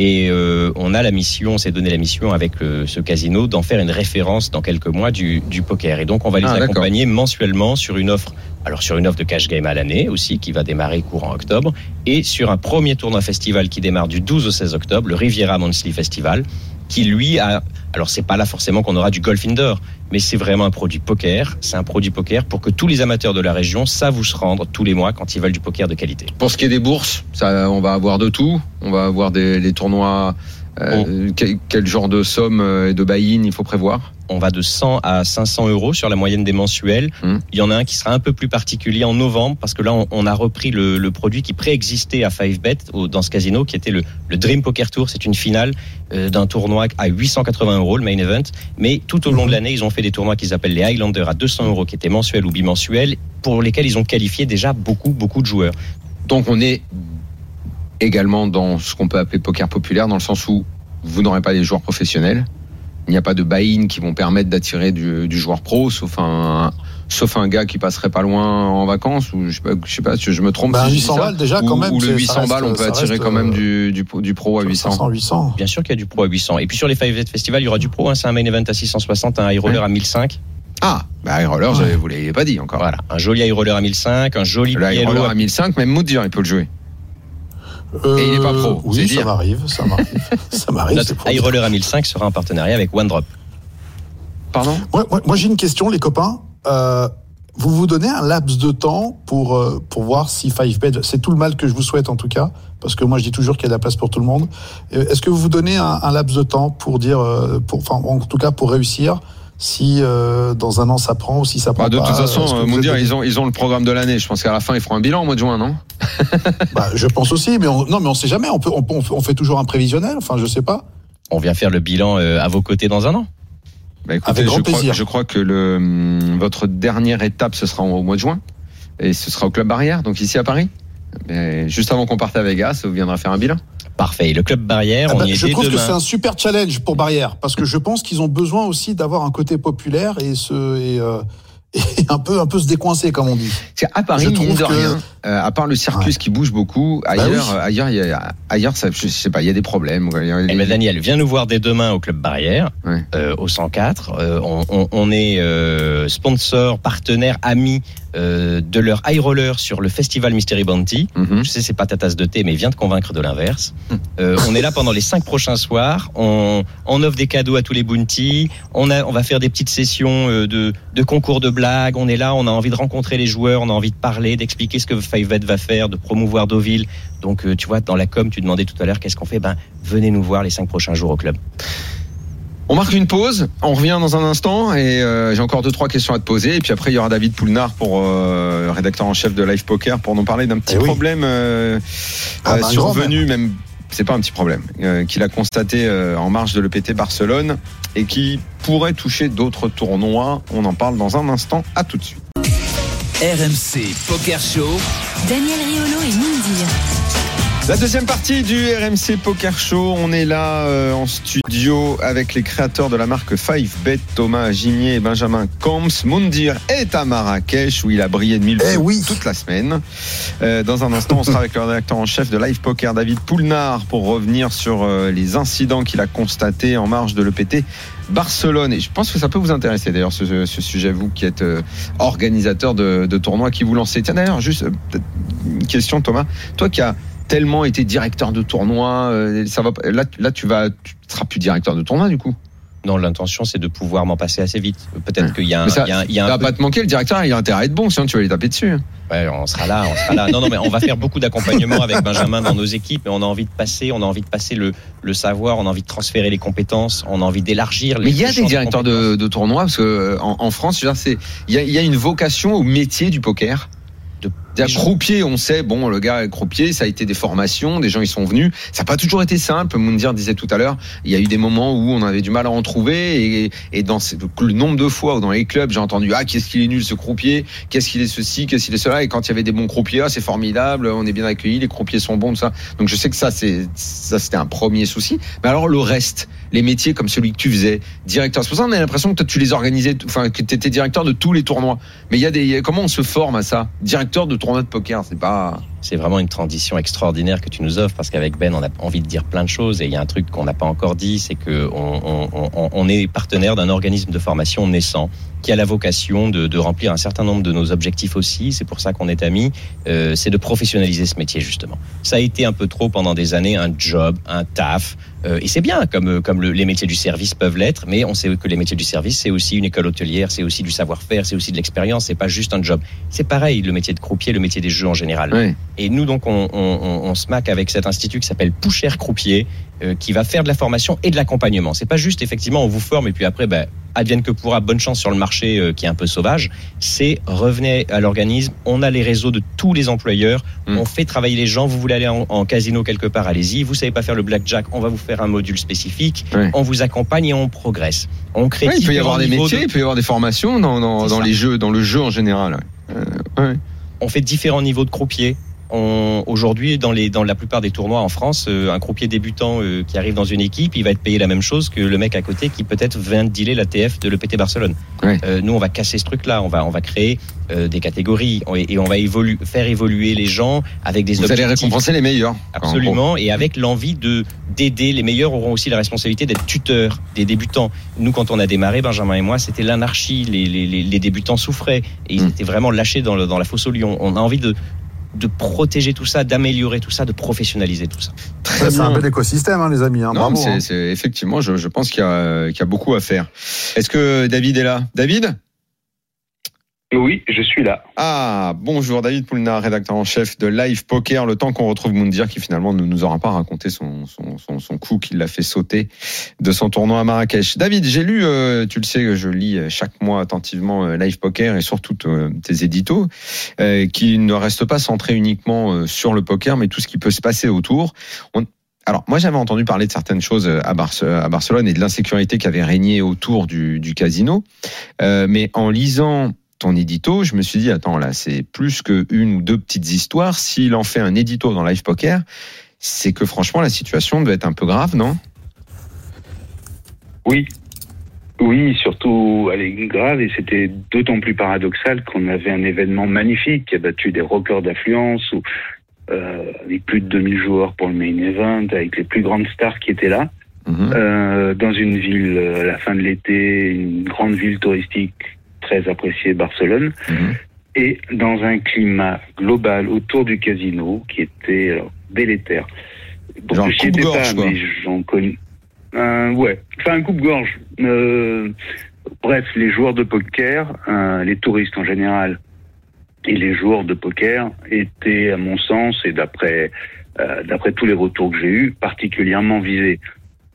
Et euh, on a la mission, on s'est donné la mission avec euh, ce casino d'en faire une référence dans quelques mois du, du poker. Et donc on va les Ah, accompagner mensuellement sur une offre, alors sur une offre de cash game à l'année aussi, qui va démarrer courant octobre, et sur un premier tournoi festival qui démarre du 12 au 16 octobre, le Riviera Monthly Festival, qui lui a, alors c'est pas là forcément qu'on aura du golf indoor, mais c'est vraiment un produit poker. C'est un produit poker pour que tous les amateurs de la région savent où se rendre tous les mois quand ils veulent du poker de qualité. Pour ce qui est des bourses, ça, on va avoir de tout. On va avoir des, des tournoi. euh, quel, quel genre de somme euh, et de buy-in il faut prévoir On va de 100 à 500 euros sur la moyenne des mensuels. Mmh. Il y en a un qui sera un peu plus particulier en novembre parce que là, on, on a repris le, le produit qui préexistait à 5bet au- dans ce casino, qui était le, le Dream Poker Tour. C'est une finale euh, d'un tournoi à 880 euros, le main event. Mais tout au long de l'année, ils ont fait des tournois qu'ils appellent les Highlanders à 200 euros, qui étaient mensuels ou bimensuels, pour lesquels ils ont qualifié déjà beaucoup, beaucoup de joueurs. Donc on est également dans ce qu'on peut appeler poker populaire, dans le sens où vous n'aurez pas des joueurs professionnels. Il n'y a pas de buy-in qui vont permettre d'attirer du, du joueur pro, sauf un, sauf un gars qui passerait pas loin en vacances, ou je sais pas, je sais pas si je me trompe. Bah, si je dis 800 ça. balles déjà Ou- quand même. Ou le c'est- 800 ça reste- balles, on peut attirer reste, quand même euh, du, du, du pro à 800. 500, 800. Bien sûr qu'il y a du pro à 800. Et puis sur les 5 Festival, il y aura du pro. hein. C'est un main event à 660, un high roller à 1005. Ah, bah, high roller, j'avais- vous l'avez pas dit encore. Voilà, un joli high roller à 1005, un joli Le high roller à à 1005, même Mood il peut le jouer. Euh, Et il est pas pro, c'est Oui, ça m'arrive, ça m'arrive. *laughs* ça m'arrive. high roller à 1005 sera en partenariat avec One Drop. Pardon Moi, moi, moi, j'ai une question, les copains. Euh, vous vous donnez un laps de temps pour euh, pour voir si 5bet, c'est tout le mal que je vous souhaite en tout cas, parce que moi je dis toujours qu'il y a de la place pour tout le monde. Euh, Est-ce que vous vous donnez un, un laps de temps pour dire, euh, pour, enfin en tout cas pour réussir, si euh, dans un an ça prend ou si ça prend Bah, de pas toute façon, euh, vous êtes- ils ont, ils ont le programme de l'année. Je pense qu'à la fin, ils feront un bilan au mois de juin, non? *laughs* Bah, je pense aussi, mais on, non, mais on sait jamais. On peut, on, peut- on fait- on fait toujours un prévisionnel. Enfin, je sais pas. On vient faire le bilan euh, à vos côtés dans un an. Bah, écoutez, Avec grand je, crois, plaisir. je crois que le, hum, votre dernière étape, ce sera au mois de juin. Et ce sera au Club Barrière, donc ici à Paris. Mais juste avant qu'on parte à Vegas, vous viendrez faire un bilan. Parfait. Le club barrière, Ah on bah, y est je dès trouve que c'est un super challenge pour Barrière parce que je pense qu'ils ont besoin aussi d'avoir un côté populaire et se et, euh, *laughs* et un peu un peu se décoincer comme on dit. C'est à Paris, Je mine trouve de que- rien. euh, à part le circus qui bouge beaucoup, ailleurs, oui. euh, ailleurs, il y a, ailleurs, ça, je sais pas, il y a des problèmes. y a- Eh ben, Daniel, viens nous voir dès demain au Club Barrière, Ouais. euh, au 104. Euh, on, on- on est euh, sponsor, partenaire, ami euh, de leur high roller sur le festival Mystery Bounty. Mhm. Je sais, c'est pas ta tasse de thé, mais viens te convaincre de l'inverse. Hmm. Euh, on est là pendant les cinq prochains soirs. On, on offre des cadeaux à tous les bounty. On, a, on va faire des petites sessions euh, de, de concours de blagues. On est là, on a envie de rencontrer les joueurs, on a envie de parler, d'expliquer ce que Fivet va faire, de promouvoir Deauville. Donc, euh, tu vois, dans la com, tu demandais tout à l'heure qu'est-ce qu'on fait? Ben, venez nous voir les cinq prochains jours au club. On marque une pause, on revient dans un instant et euh, j'ai encore deux trois questions à te poser et puis après il y aura David Poulnard pour euh, rédacteur en chef de Live Poker pour nous parler d'un petit Eh oui. problème euh, Ah, euh, bah, survenu même c'est pas un petit problème euh, qu'il a constaté euh, en marge de l'EPT Barcelone et qui pourrait toucher d'autres tournois. On en parle dans un instant. À tout de suite. RMC Poker Show. Daniel Riolo et Moundir. La deuxième partie du RMC Poker Show, on est là euh, en studio avec les créateurs de la marque 5bet, Thomas Gimier et Benjamin Camps. Moundir est à Marrakech où il a brillé de mille Eh oui. toute la semaine. Euh, dans un instant, on sera avec le rédacteur en chef de Live Poker, David Poulnard, pour revenir sur euh, les incidents qu'il a constatés en marge de l'EPT Barcelone. Et je pense que ça peut vous intéresser d'ailleurs ce, ce sujet, vous qui êtes euh, organisateur de, de tournois, qui vous lancez. Tiens d'ailleurs, juste euh, une question Thomas, toi qui as tellement été directeur de tournoi, euh, ça va pas- là, là tu vas, tu seras plus directeur de tournoi du coup. Non, l'intention, c'est de pouvoir m'en passer assez vite. Peut-être qu'il y a un, Mais ça- il y a un- il y a Ça un va peu- pas te manquer, le directeur, il a intérêt à être bon, sinon tu vas lui taper dessus. Ouais, on sera là, on sera là. Non, non, mais on va faire beaucoup d'accompagnement avec Benjamin dans nos équipes. Et on a envie de passer, on a envie de passer le, le savoir, on a envie de transférer les compétences, on a envie d'élargir les. Mais il y a les des de directeurs de, de tournois parce que euh, en, en France, il y a, il y a une vocation au métier du poker. De- croupier, on sait, bon, le gars est croupier, ça a été des formations, des gens ils sont venus. Ça n'a pas toujours été simple. Moundir disait tout à l'heure, il y a eu des moments où on avait du mal à en trouver et, et dans ce- le nombre de fois où dans les clubs j'ai entendu ah qu'est-ce qu'il est nul ce croupier, qu'est-ce qu'il est ceci, qu'est-ce qu'il est cela et quand il y avait des bons croupiers, ah, c'est formidable, on est bien accueillis, les croupiers sont bons, tout ça. Donc je sais que ça c'est ça c'était un premier souci. Mais alors le reste, les métiers comme celui que tu faisais, directeur, c'est pour ça qu'on a l'impression que toi tu les organisais, enfin que tu étais directeur de tous les tournois. Mais il y a des comment on se forme à ça, directeur de tournoi de poker, c'est pas C'est vraiment une transition extraordinaire que tu nous offres parce qu'avec Ben, on a envie de dire plein de choses et il y a un truc qu'on n'a pas encore dit, c'est que on, est partenaire d'un organisme de formation naissant qui a la vocation de, remplir un certain nombre de nos objectifs aussi. C'est pour ça qu'on est amis. Euh, c'est de professionnaliser ce métier justement. Ça a été un peu trop pendant des années un job, un taf. Euh, et c'est bien comme comme le- les métiers du service peuvent l'être, mais on sait que les métiers du service c'est aussi une école hôtelière, c'est aussi du savoir-faire, c'est aussi de l'expérience. C'est pas juste un job. C'est pareil le métier de croupier, le métier des jeux en général. Et nous, donc, on, on, on se mac avec cet institut qui s'appelle Poucher Croupier, euh, qui va faire de la formation et de l'accompagnement. C'est pas juste, effectivement, on vous forme et puis après, ben, advienne que pourra, bonne chance sur le marché euh, qui est un peu sauvage. C'est revenez à l'organisme, on a les réseaux de tous les employeurs, Mm. on fait travailler les gens. Vous voulez aller en, en casino quelque part, allez-y. Vous savez pas faire le blackjack, on va vous faire un module spécifique. On vous accompagne et on progresse. On crée Ouais, il peut y avoir des métiers, de- il peut y avoir des formations dans, dans, dans les jeux, dans le jeu en général. Euh, ouais. on fait différents niveaux de croupiers. Aujourd'hui, dans, les, dans la plupart des tournois en France, euh, un croupier débutant euh, qui arrive dans une équipe, il va être payé la même chose que le mec à côté qui peut-être vient de dealer la TF de l'EPT Barcelone. Euh, nous, on va casser ce truc-là. On va, on va créer euh, des catégories et on va évolu- faire évoluer les gens avec des Vous allez objectifs. récompenser les meilleurs. Absolument, et avec l'envie de d'aider. Les meilleurs auront aussi la responsabilité d'être tuteurs des débutants. Nous, quand on a démarré, Benjamin et moi, c'était l'anarchie. Les, les, les, les débutants souffraient et ils Mm. étaient vraiment lâchés dans, le, dans la fosse au lion. On a envie de de protéger tout ça, d'améliorer tout ça, de professionnaliser tout ça. Très C'est un bien. peu d'écosystème, hein, les amis. Hein, Non, bravo. hein. c'est effectivement, je, je pense qu'il y, a- qu'il y a beaucoup à faire. Est-ce que David est là? David? Oui, je suis là. Ah, bonjour David Poulna, rédacteur en chef de Live Poker. Le temps qu'on retrouve Moundir qui finalement ne nous aura pas raconté son, coup qui l'a fait sauter de son tournoi à Marrakech. David, j'ai lu, euh, tu le sais, je lis chaque mois attentivement euh, Live Poker et surtout euh, tes éditos, qui ne restent pas centrés uniquement sur le poker, mais tout ce qui peut se passer autour. Alors, moi, j'avais entendu parler de certaines choses à, Barce- à Barcelone et de l'insécurité qui avait régné autour du, casino. Mais en lisant ton édito, je me suis dit, attends, là, c'est plus que une ou deux petites histoires. S'il en fait un édito dans Live Poker, c'est que franchement, la situation devait être un peu grave, non? Oui. Oui, surtout, elle est grave et c'était d'autant plus paradoxal qu'on avait un événement magnifique qui a battu des records d'affluence ou euh, avec plus de 2000 joueurs pour le main event, avec les plus grandes stars qui étaient là, Mhm. euh, dans une ville euh, à la fin de l'été, une grande ville touristique très appréciée, Barcelone, Mhm. et dans un climat global autour du casino qui était alors, délétère. Bon, Genre coupe-gorge, pas, quoi. mais j'en connais. Euh, ouais, enfin un coupe-gorge. Euh, bref, les joueurs de poker, euh, les touristes en général, et les joueurs de poker étaient, à mon sens, et d'après euh, d'après tous les retours que j'ai eus, particulièrement visés.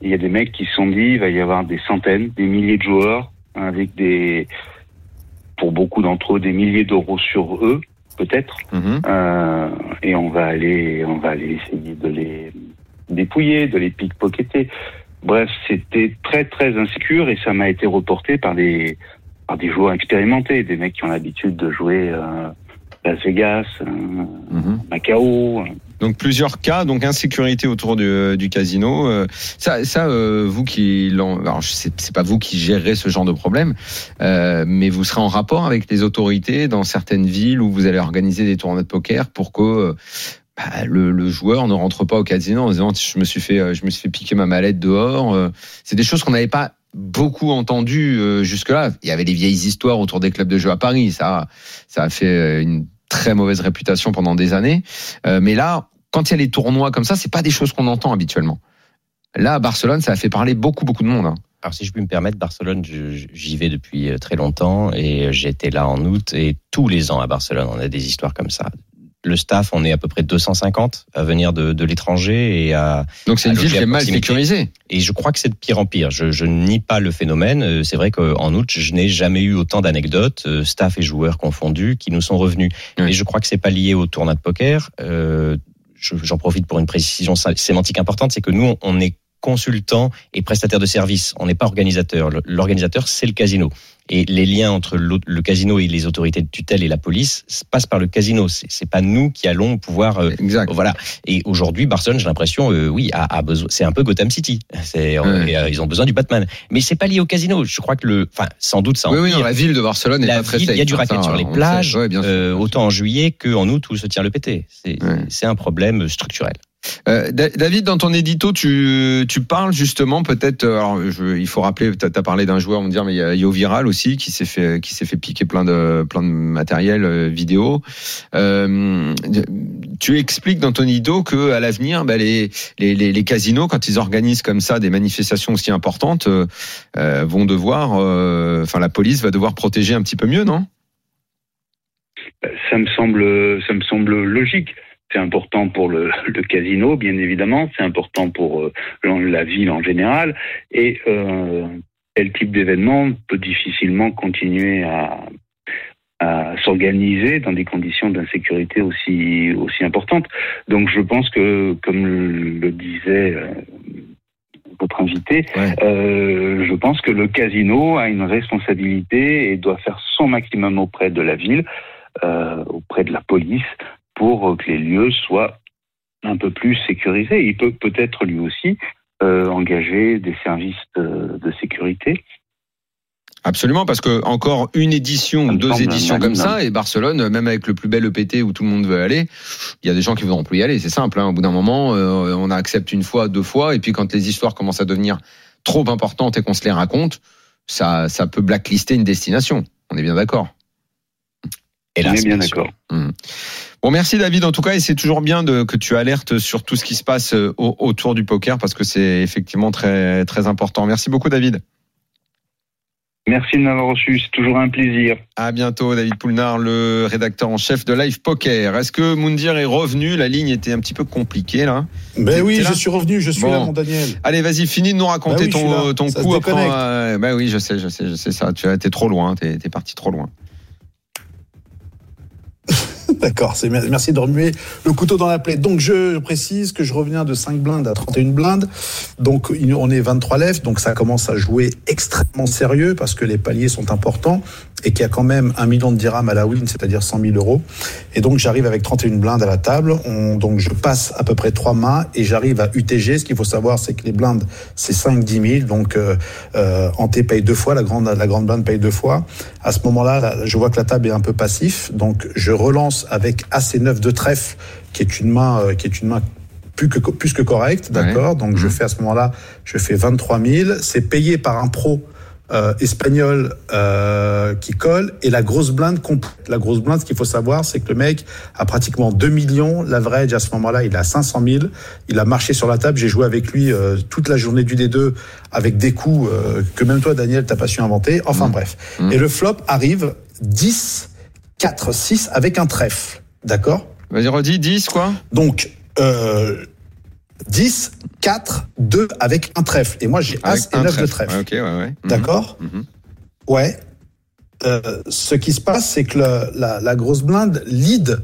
Il y a des mecs qui se sont dit, il va y avoir des centaines, des milliers de joueurs, avec des, pour beaucoup d'entre eux, des milliers d'euros sur eux, peut-être. Mhm. Euh, et on va aller, on va aller essayer de les dépouiller, de les pickpocketer. Bref, c'était très très insécure et ça m'a été reporté par des par des joueurs expérimentés, des mecs qui ont l'habitude de jouer euh, Las Vegas, euh, Mhm. Macao. Euh. Donc plusieurs cas, donc insécurité autour du, du casino. Euh, ça, ça euh, vous qui, alors c'est pas vous qui gérerez ce genre de problème, euh, mais vous serez en rapport avec les autorités dans certaines villes où vous allez organiser des tournois de poker pour que euh, bah, le, le joueur ne rentre pas au casino en disant je me suis fait, euh, je me suis fait piquer ma mallette dehors. Euh, C'est des choses qu'on n'avait pas beaucoup entendues euh, jusque-là. Il y avait les vieilles histoires autour des clubs de jeu à Paris. Ça, ça a fait euh, une très mauvaise réputation pendant des années. Euh, mais là, quand il y a les tournois comme ça, c'est pas des choses qu'on entend habituellement. Là, à Barcelone, ça a fait parler beaucoup, beaucoup de monde. hein. Alors si je puis me permettre, Barcelone, j'y vais depuis euh, très longtemps et j'étais là en août et tous les ans à Barcelone, on a des histoires comme ça. Le staff, on est à peu près 250 à venir de, de l'étranger et à Donc c'est une ville qui est mal sécurisée. Et je crois que c'est de pire en pire. Je, je nie pas le phénomène. Euh, C'est vrai qu'en août, je n'ai jamais eu autant d'anecdotes, euh, staff et joueurs confondus, qui nous sont revenus. Oui. Mais je crois que c'est pas lié au tournoi de poker. Euh, J'en profite pour une précision sé- sémantique importante, c'est que nous, on est consultant et prestataire de services. On n'est pas organisateur. L'organisateur, c'est le casino. Et les liens entre le casino et les autorités de tutelle et la police se passent par le casino. C'est pas nous qui allons pouvoir euh, Exact. voilà. Et aujourd'hui, Barcelone, j'ai l'impression, euh, oui, a, a besoin. C'est un peu Gotham City. C'est, Ouais. euh, ils ont besoin du Batman. Mais c'est pas lié au casino. Je crois que le, enfin, sans doute, ça Oui, oui, non, la ville de Barcelone La pas très il y a du racket sur les plages. Ouais, bien sûr, euh, bien sûr. autant en juillet qu'en août où se tient le PT. C'est, Ouais. c'est un problème structurel. Euh, Da- David, dans ton édito, tu, tu parles justement peut-être. euh, Alors, je- il faut rappeler, tu as parlé d'un joueur, on me dire, mais il y a Yo Viral aussi qui s'est fait qui s'est fait piquer plein de plein de matériel euh, vidéo. Euh, tu expliques dans ton édito que à l'avenir, bah, les, les, les les casinos, quand ils organisent comme ça des manifestations aussi importantes, vont devoir, enfin, la police va devoir protéger un petit peu mieux, non? Ça me semble, ça me semble logique. C'est important pour le, le, casino, bien évidemment. C'est important pour euh, la ville en général. Et euh, tel type d'événement peut difficilement continuer à, à s'organiser dans des conditions d'insécurité aussi aussi importantes. Donc, je pense que, comme le disait euh, votre invité, euh, je pense que le casino a une responsabilité et doit faire son maximum auprès de la ville, euh, auprès de la police, pour que les lieux soient un peu plus sécurisés. Il peut peut-être lui aussi euh, engager des services de, de sécurité. Absolument, parce que encore une édition ou deux éditions comme ça, et Barcelone, même avec le plus bel EPT où tout le monde veut aller, il y a des gens qui voudront plus y aller. C'est simple. Hein. Au bout d'un moment, euh, on accepte une fois, deux fois, et puis quand les histoires commencent à devenir trop importantes et qu'on se les raconte, ça, ça peut blacklister une destination. On est bien d'accord. Et on est bien d'accord. Mmh. Bon, merci David en tout cas, et c'est toujours bien de, que tu alertes sur tout ce qui se passe euh, autour du poker parce que c'est effectivement très très important. Merci beaucoup David. Merci de m'avoir reçu, c'est toujours un plaisir. À bientôt, David Poulnard, le rédacteur en chef de Live Poker. Est-ce que Moundir est revenu? La ligne était un petit peu compliquée là. Ben oui, je suis revenu, je suis bon. là, mon Daniel. Allez, vas-y, finis de nous raconter ben oui, ton, ton coup après. Euh, ben oui, je sais, je sais, je sais ça. Tu es trop loin, t'es es parti trop loin. D'accord, merci de remuer le couteau dans la plaie. Donc je précise que je reviens de 5 blindes à 31 blindes. Donc on est 23 lèvres, donc ça commence à jouer extrêmement sérieux parce que les paliers sont importants et qu'il y a quand même un million de dirhams à la win, c'est-à-dire 100 000 euros. Et donc j'arrive avec 31 blindes à la table. On, donc je passe à peu près trois mains et j'arrive à UTG. Ce qu'il faut savoir, c'est que les blindes, c'est 5-10 000. Donc euh, euh, Anté paye deux fois, la grande, la grande blinde paye deux fois. À ce moment-là, je vois que la table est un peu passif. Donc je relance avec AC9 de trèfle, qui est une main, euh, qui est une main plus que, plus que correcte, d'accord ouais. Donc je fais à ce moment-là, je fais 23 000. C'est payé par un pro euh, espagnol euh, qui colle et la grosse blinde complète. La grosse blinde, ce qu'il faut savoir, c'est que le mec a pratiquement 2 millions. L'average à ce moment-là, il a 500 000. Il a marché sur la table. J'ai joué avec lui euh, toute la journée du D2 avec des coups euh, que même toi, Daniel, t'as pas su inventer. Enfin mmh. bref. Mmh. Et le flop arrive 10, 4, 6 avec un trèfle. D'accord? Vas-y, redis 10 quoi? Donc, euh, 10, 4, 2 avec un trèfle. Et moi, j'ai As et 9 de trèfle. Ouais, ok, ouais, ouais. Mmh. D'accord mmh. Ouais. Euh, ce qui se passe, c'est que le, la, la, grosse blinde lead,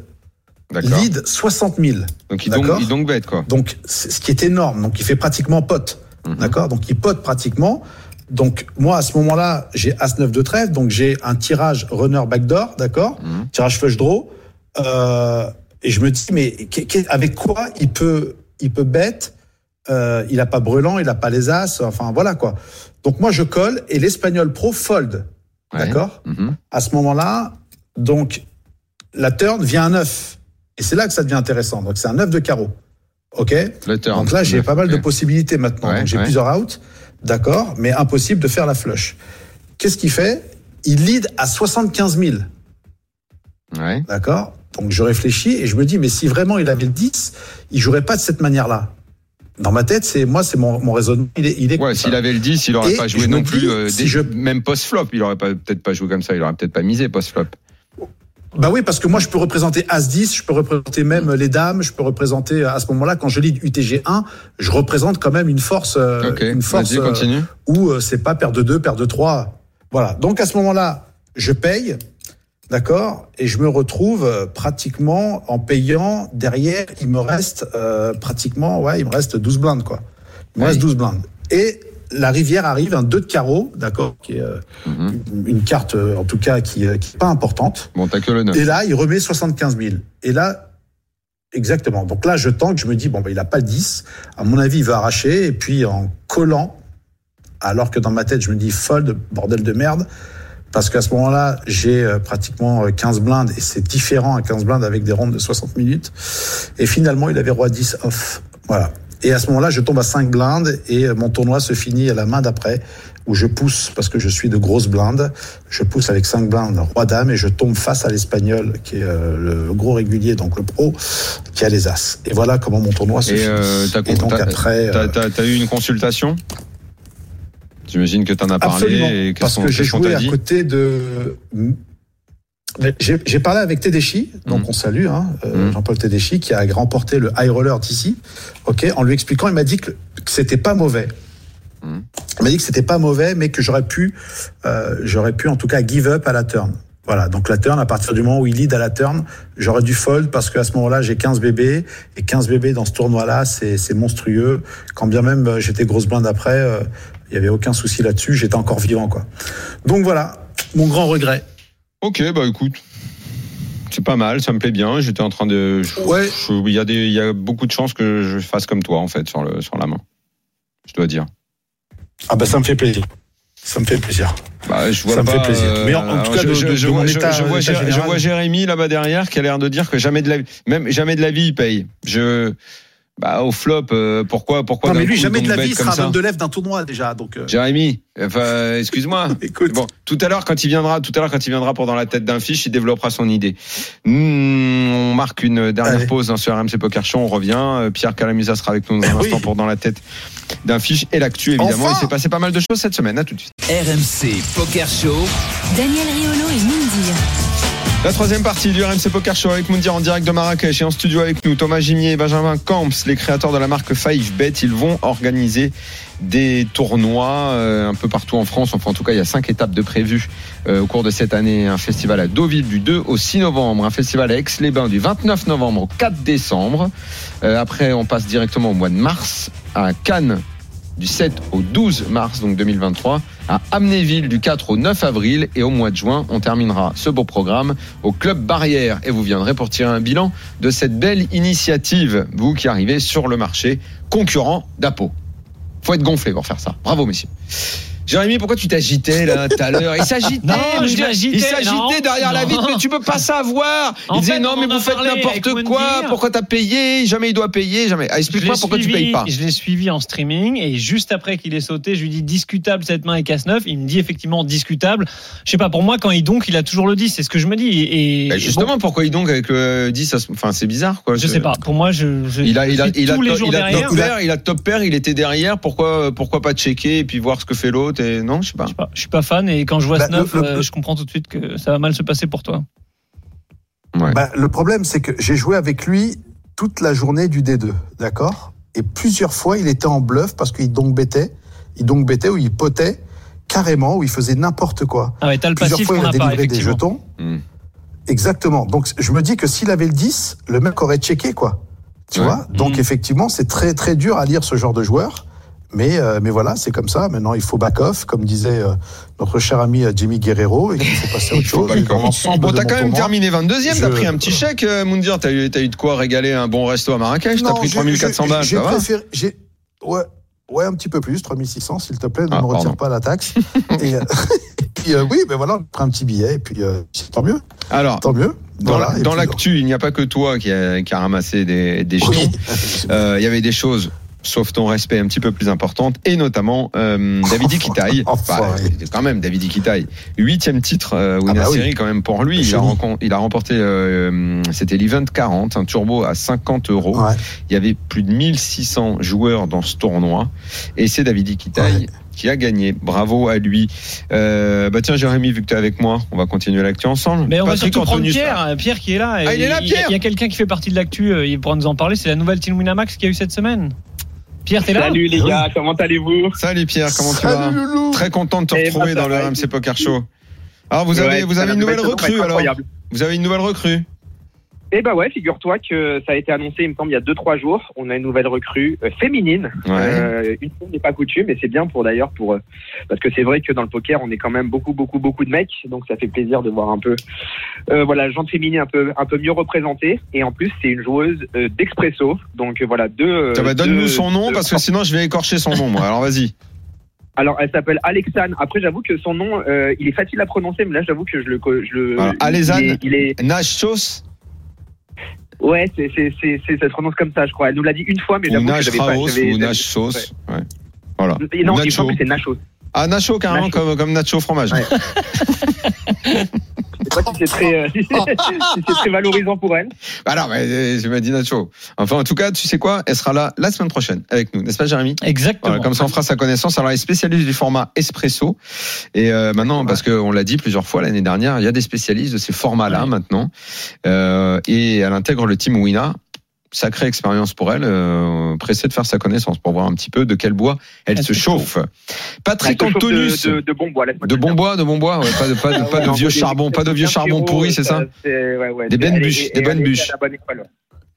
lead 60 000. Donc il, donc, il donc bête, quoi. Donc, ce qui est énorme. Donc, il fait pratiquement pote. Mmh. D'accord Donc, il pote pratiquement. Donc, moi, à ce moment-là, j'ai As-9 de trèfle. Donc, j'ai un tirage runner backdoor. D'accord. Tirage flush draw. Euh, et je me dis, mais avec quoi il peut il peut bête, euh, il a pas brûlant, il a pas les as, enfin voilà quoi. Donc moi je colle et l'espagnol pro fold, ouais. d'accord. Mmh. -hmm. À ce moment-là, donc la turn vient un 9 et c'est là que ça devient intéressant. Donc c'est un 9 de carreau, ok. Donc là j'ai pas mal de possibilités maintenant. Ouais, j'ai ouais. plusieurs outs, d'accord, mais impossible de faire la flush. Qu'est-ce qu'il fait? Il lead à 75 000. Ouais. D'accord donc je réfléchis et je me dis, mais si vraiment il avait le 10, il jouerait pas de cette manière-là. Dans ma tête, c'est moi, c'est mon, mon raisonnement. Il est, il est ouais, s'il avait le 10, il aurait et pas joué non dis, plus. Euh, si des, je... Même post-flop, il aurait peut-être pas joué comme ça. Il aurait peut-être pas misé post-flop. Bah oui, parce que moi, je peux représenter As-10, je peux représenter même les dames, je peux représenter à ce moment-là, quand je lis UTG1, je représente quand même une force, euh, okay. une force euh, où euh, c'est pas paire de 2, paire de 3. Voilà. Donc à ce moment-là, je paye. D'accord? Et je me retrouve euh, pratiquement en payant derrière, il me reste euh, pratiquement, ouais, il me reste 12 blindes, quoi. Il me oui. reste 12 blindes. Et la rivière arrive, un 2 de carreau, d'accord, qui est euh, mm -hmm. une, carte, euh, en tout cas, qui, euh, qui est pas importante. Bon, t'as que le 9. Et là, il remet 75 000. Et là, exactement. Donc là, je tente, je me dis, bon, ben, il a pas le 10. À mon avis, il va arracher. Et puis, en collant, alors que dans ma tête, je me dis, fold, bordel de merde, parce qu'à ce moment-là, j'ai euh, pratiquement 15 blindes et c'est différent à 15 blindes avec des rondes de 60 minutes. Et finalement, il avait roi 10 off. Voilà. Et à ce moment-là, je tombe à 5 blindes et euh, mon tournoi se finit à la main d'après où je pousse parce que je suis de grosses blindes. Je pousse avec 5 blindes roi dame et je tombe face à l'espagnol qui est euh, le gros régulier, donc le pro, qui a les as. Et voilà comment mon tournoi se et finit. Euh, et donc après, t'as as eu une consultation? J'imagine que tu en as parlé. Absolument, et parce sont, que j'ai joué à côté de J'ai parlé avec Tedeschi, donc Mm. on salue hein, euh, Mm. Jean-Paul Tedeschi, qui a remporté le high roller d'ici. Ok, en lui expliquant, il m'a dit que, que c'était pas mauvais. Mm. Il m'a dit que c'était pas mauvais, mais que j'aurais pu, euh, j'aurais pu en tout cas give up à la turn. Voilà, donc la turn, à partir du moment où il lead à la turn, j'aurais dû fold parce qu'à ce moment-là, j'ai 15 bébés. Et 15 bébés dans ce tournoi-là, c'est monstrueux. Quand bien même euh, j'étais grosse blinde après, euh, il y avait aucun souci là-dessus. J'étais encore vivant, quoi. Donc voilà, mon grand regret. Ok, bah écoute. C'est pas mal, ça me plaît bien. J'étais en train de. Ouais. Il y a des, y a beaucoup de chances que je fasse comme toi en fait sur le sur la main. Je dois dire. Ah bah ça me fait plaisir. Ça me fait plaisir. Bah, je vois Ça me pas, fait plaisir. euh, Mais en- en tout cas, je, de- je- de- je de vois, mon je- état- je vois état je vois Jérémy là-bas derrière qui a l'air de dire que jamais de la vie, même jamais de la vie il paye. Je, bah au flop, euh, pourquoi, pourquoi Non, mais lui, coup, jamais de la vie, sera homme de lèvres d'un tournoi déjà. Donc, euh, Jérémy, enfin, excuse-moi. *laughs* écoute. Bon, tout à l'heure quand il viendra, tout à l'heure quand il viendra pour dans la tête d'un fiche, il développera son idée. Hmm, on marque une dernière Allez. pause hein, sur RMC Poker Show, on revient. Euh, Pierre Calamusa sera avec nous dans un Oui. instant pour dans la tête d'un fiche et l'actu évidemment. Enfin il s'est passé pas mal de choses cette semaine. À tout de suite. RMC Poker Show. Daniel Riolo et. La troisième partie du RMC Poker Show avec Moundir en direct de Marrakech et en studio avec nous Thomas Gimier et Benjamin Camps, les créateurs de la marque 5bet. Ils vont organiser des tournois euh, un peu partout en France. Enfin, en tout cas, il y a cinq étapes de prévues euh, au cours de cette année. Un festival à Deauville du 2 au 6 novembre, un festival à Aix-les-Bains du 29 novembre au 4 décembre. Euh, après, on passe directement au mois de mars à Cannes du 7 au 12 mars donc 2023 à Amnéville du 4 au 9 avril et au mois de juin on terminera ce beau programme au club Barrière et vous viendrez pour tirer un bilan de cette belle initiative vous qui arrivez sur le marché concurrent d'Apo. Faut être gonflé pour faire ça. Bravo messieurs. Jérémy, pourquoi tu t'agitais là tout à l'heure? Il s'agitait, il s'agitait non, derrière la vitre, mais tu peux pas *laughs* savoir. En il disait fait, non, on mais vous faites n'importe quoi. Pourquoi t'as payé? Jamais il doit payer. Jamais. Ah, Explique-moi pourquoi tu suivi- payes pas. Je l'ai suivi en streaming et juste après qu'il ait sauté, je lui dis discutable cette main est casse 9. Il me dit effectivement discutable. Je sais pas, pour moi, quand il donc, il a toujours le 10. C'est ce que je me dis. Et, et Bah, justement, bon, pourquoi il donc avec le 10 ça se- Enfin, c'est bizarre quoi. je sais pas. Pour moi, je, je Il a, il a, a, il a top pair, il était derrière. Pourquoi, pourquoi pas checker et puis voir ce que fait l'autre non, je sais pas. Je sais pas, je suis pas fan et quand je vois Bah, ce 9, le- le- euh, je comprends tout de suite que ça va mal se passer pour toi. Ouais. Bah, le problème, c'est que j'ai joué avec lui toute la journée du D2, d'accord? Et plusieurs fois, il était en bluff parce qu'il donc bêtait, il donc bêtait ou il potait carrément, où il faisait n'importe quoi. Ah ouais, t'as le Plusieurs passif fois, il a a pas, délivré des jetons. Hmm. Exactement. Donc, je me dis que s'il avait le 10, le mec aurait checké, quoi. Tu Ouais. vois? Donc, Mm. effectivement, c'est très, très dur à lire ce genre de joueur. Mais, euh, mais voilà, c'est comme ça. Maintenant, il faut back off, comme disait euh, notre cher ami euh, Jimmy Guerrero, et qu'il faut passer à autre chose. Bon, t'as quand même terminé 22e, je- t'as pris un petit chèque, euh, Moundir. T'as eu, t'as eu de quoi régaler un bon resto à Marrakech? T'as pris j'ai- 3400 j'ai- balles, J'ai ça va? préféré, ouais, ouais, un petit peu plus, 3600, s'il te plaît, ne Ah, me retire pardon. pas la taxe. et, euh, *laughs* et puis, euh, oui, ben voilà, on prend un petit billet, et puis euh, tant mieux, Alors, tant mieux. dans Voilà, dans l'actu, il n'y a pas que toi qui a, qui a ramassé des, des Oui. Euh, Il y avait des choses, sauf ton respect, un petit peu plus importantes, et notamment euh, David Iquitaï. *laughs* Enfin, quand même, David Iquitaï. Huitième titre, euh, winner Ah bah oui. série quand même pour lui. Il a, il a remporté, euh, c'était l'event 40, un turbo à 50 euros. Ouais. Il y avait plus de 1600 joueurs dans ce tournoi, et c'est David Iquitaï. Ouais. Qui a gagné, bravo à lui. Euh, bah tiens Jérémy, vu que tu es avec moi, on va continuer l'actu ensemble. Mais on va Patrick surtout prendre Antonius- Pierre, euh, Pierre qui est là. Ah, il est là, y a- Pierre Il y a quelqu'un qui fait partie de l'actu, euh, il pourra nous en parler. C'est la nouvelle Team Winamax qu'il y a eu cette semaine. Pierre, t'es là Salut les gars, comment allez-vous Salut Pierre, comment tu vas Loulou. Très content de te Eh ben, retrouver dans le RMC. Poker Show. Alors vous avez Ouais, vous avez une nouvelle recrue alors. Vous avez une nouvelle recrue Eh bah ouais, figure-toi que ça a été annoncé, il me semble, il y a 2-3 jours. On a une nouvelle recrue euh, féminine. Ouais. Euh, une fois n'est pas coutume, mais c'est bien pour d'ailleurs pour euh, parce que c'est vrai que dans le poker, on est quand même beaucoup, beaucoup, beaucoup de mecs, donc ça fait plaisir de voir un peu, euh, voilà, gente féminine un peu, un peu mieux représentée. Et en plus, c'est une joueuse euh, d'expresso, donc voilà deux. euh, Ça va donne-nous son nom deux- parce que sinon je vais écorcher son nom moi. Alors vas-y. Alors, elle s'appelle Alexane. Après, j'avoue que son nom, euh, il est facile à prononcer, mais là, j'avoue que je le, je le. Alors, il est- il est, Ouais, c'est, c'est, c'est, c'est- ça se prononce comme ça, je crois. Elle nous l'a dit une fois, mais ou j'avoue que j'avais pas. J'avais- ou Nash Sauce. Ouais. Voilà. Et Non, Nacho. semble que c'est Nachos. Ah Nacho carrément Nacho. comme comme Nacho fromage. Ouais. *laughs* sais pas si c'est très, euh, *laughs* si c'est très valorisant pour elle. Bah non, mais euh, je me dis Nacho. Enfin, en tout cas, tu sais quoi? Elle sera là la semaine prochaine avec nous, n'est-ce pas, Jérémy? Exactement. Voilà, comme ça, on fera sa connaissance. Alors, elle est spécialiste du format espresso. Et euh, maintenant, parce qu'on l'a dit plusieurs fois l'année dernière, il y a des spécialistes de ces formats-là maintenant. Euh, et elle intègre le team Wina. Sacrée expérience pour elle. Euh, pressée de faire sa connaissance pour voir un petit peu de quel bois elle, Elle se se chauffe. Patrick Elle se chauffe Antonius. de, de, de bon bois. De bon bois, de bon bois, ouais, pas de, pas de, pas de Non, vieux charbon, pas de vieux charbon pourri, c'est ça ouais, ouais, Des bonnes bûches, des elle bonnes était bûches. à la bonne école.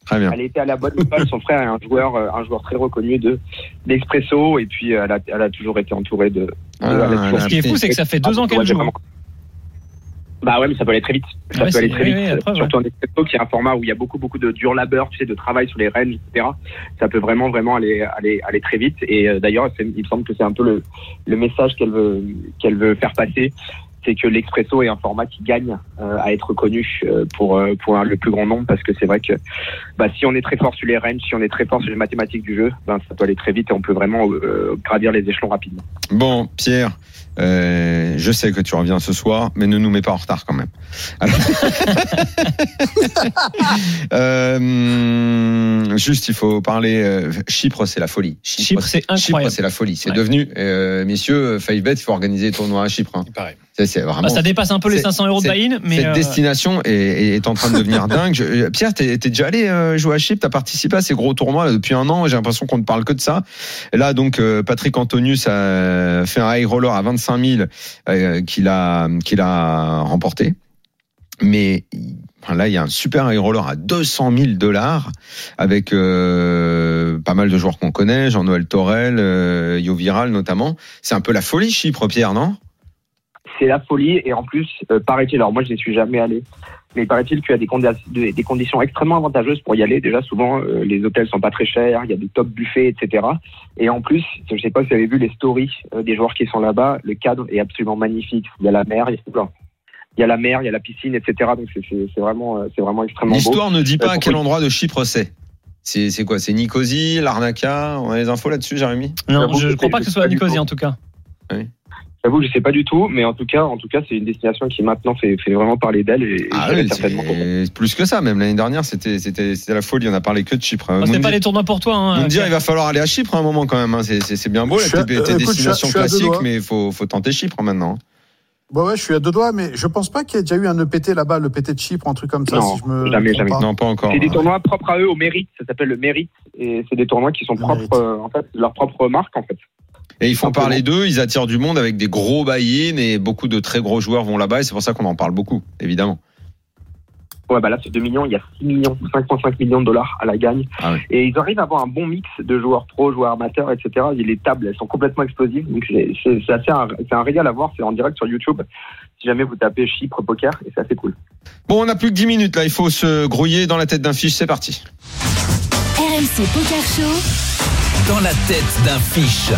Très bien. Elle était à la bonne école. Son frère est un joueur, euh, un joueur très reconnu de d'Expresso, et puis euh, elle a, elle a toujours été entourée de. de- Ah, Ce qui est fou, c'est que ça fait deux ans qu'elle joue. Bah ouais, mais ça peut aller très vite. Ça Ouais, peut aller très vite. oui, après, Surtout en expresso, qui est un format où il y a beaucoup, beaucoup de dur labeur, tu sais, de travail sur les rênes, etc. Ça peut vraiment, vraiment aller, aller, aller très vite. Et euh, d'ailleurs, il me semble que c'est un peu le, le message qu'elle veut, qu'elle veut faire passer. C'est que l'expresso est un format qui gagne euh, à être connu euh, pour, euh, pour un- le plus grand nombre parce que c'est vrai que bah, si on est très fort sur les ranges, si on est très fort sur les mathématiques du jeu, ben, ça peut aller très vite et on peut vraiment euh, gravir les échelons rapidement. Bon, Pierre, euh, je sais que tu reviens ce soir, mais ne nous mets pas en retard quand même. Alors- *laughs* Euh, juste, il faut parler. euh, Chypre, c'est la folie. Chypre, c'est Chypre, incroyable. c'est la folie. C'est Ouais. devenu, euh, messieurs, Five Bet, il faut organiser des tournois à Chypre. hein. Il paraît. Ça, c'est vraiment. Bah, ça dépasse un peu les c'est- 500 euros de buy-in, mais Cette euh, destination est, est en train de devenir *laughs* dingue. Je- euh, Pierre, t'es t'es déjà allé euh, jouer à Chypre? T'as participé à ces gros tournois là, depuis un an? J'ai l'impression qu'on ne parle que de ça. Là, donc, Patrick Antonius a fait un high roller à 25 000 euh, qu'il a, qu'il a remporté. Mais là, il y a un super high roller à 200 000 dollars avec euh, pas mal de joueurs qu'on connaît, Jean-Noël Torel, euh, Yo Viral notamment. C'est un peu la folie, Chypre, Pierre, non? C'est la folie et en plus euh, paraît-il alors moi je n'y suis jamais allé mais paraît-il qu'il y a des, condi- des, des conditions extrêmement avantageuses pour y aller. Déjà souvent euh, les hôtels sont pas très chers il y a des top buffets etc et en plus je sais pas si vous avez vu les stories euh, des joueurs qui sont là-bas le cadre est absolument magnifique. Il y a la mer il y a, oula. il y a la mer il y a la piscine etc donc c'est- vraiment c'est vraiment extrêmement beau. L'histoire ne dit pas à quel endroit de Chypre c'est. C'est quoi? C'est Nicosie, Larnaca On a les infos là-dessus, Jérémy? Non, je ne crois pas que ce soit à Nicosie en tout cas. J'avoue je sais pas du tout mais en tout cas en tout cas c'est une destination qui maintenant fait, fait vraiment parler d'elle et, Ah oui, certainement c'est plus que ça. Même l'année dernière, c'était c'était c'était la folie. On a parlé que de Chypre. Bah, c'est Moundir- pas les tournois pour toi. Hein, Moundir, il va falloir aller à Chypre à un moment quand même. hein. C'est- C'est c'est bien beau là, suis à- tes, euh, tes écoute, je suis je suis classiques, mais il faut faut tenter Chypre maintenant. Bah ouais, je suis à deux doigts, mais je pense pas qu'il y ait déjà eu un EPT là-bas, le PT de Chypre, un truc comme ça, Non, si je me jamais, jamais. pas. Non, pas encore. C'est des tournois propres à eux au mérite, ça s'appelle le mérite, et c'est des tournois qui sont Le propres, euh, en fait, leur propre marque en fait. Et ils font Simplement. parler d'eux. Ils attirent du monde avec des gros buy-in et beaucoup de très gros joueurs vont là-bas. Et c'est pour ça qu'on en parle beaucoup, évidemment. Ouais, bah là c'est 2 millions, il y a 6 millions, 5,5 millions de dollars à la gagne, Ah oui. et ils arrivent à avoir un bon mix de joueurs pro, joueurs amateurs, etc. Et les tables, elles sont complètement explosives, donc c'est un, c'est un régal à voir, c'est en direct sur YouTube. Si jamais vous tapez Chypre Poker, et c'est assez cool. Bon, on a plus que 10 minutes là. Il faut se grouiller dans la tête d'un fiche. C'est parti. RMC Poker Show. Dans la tête d'un fiche.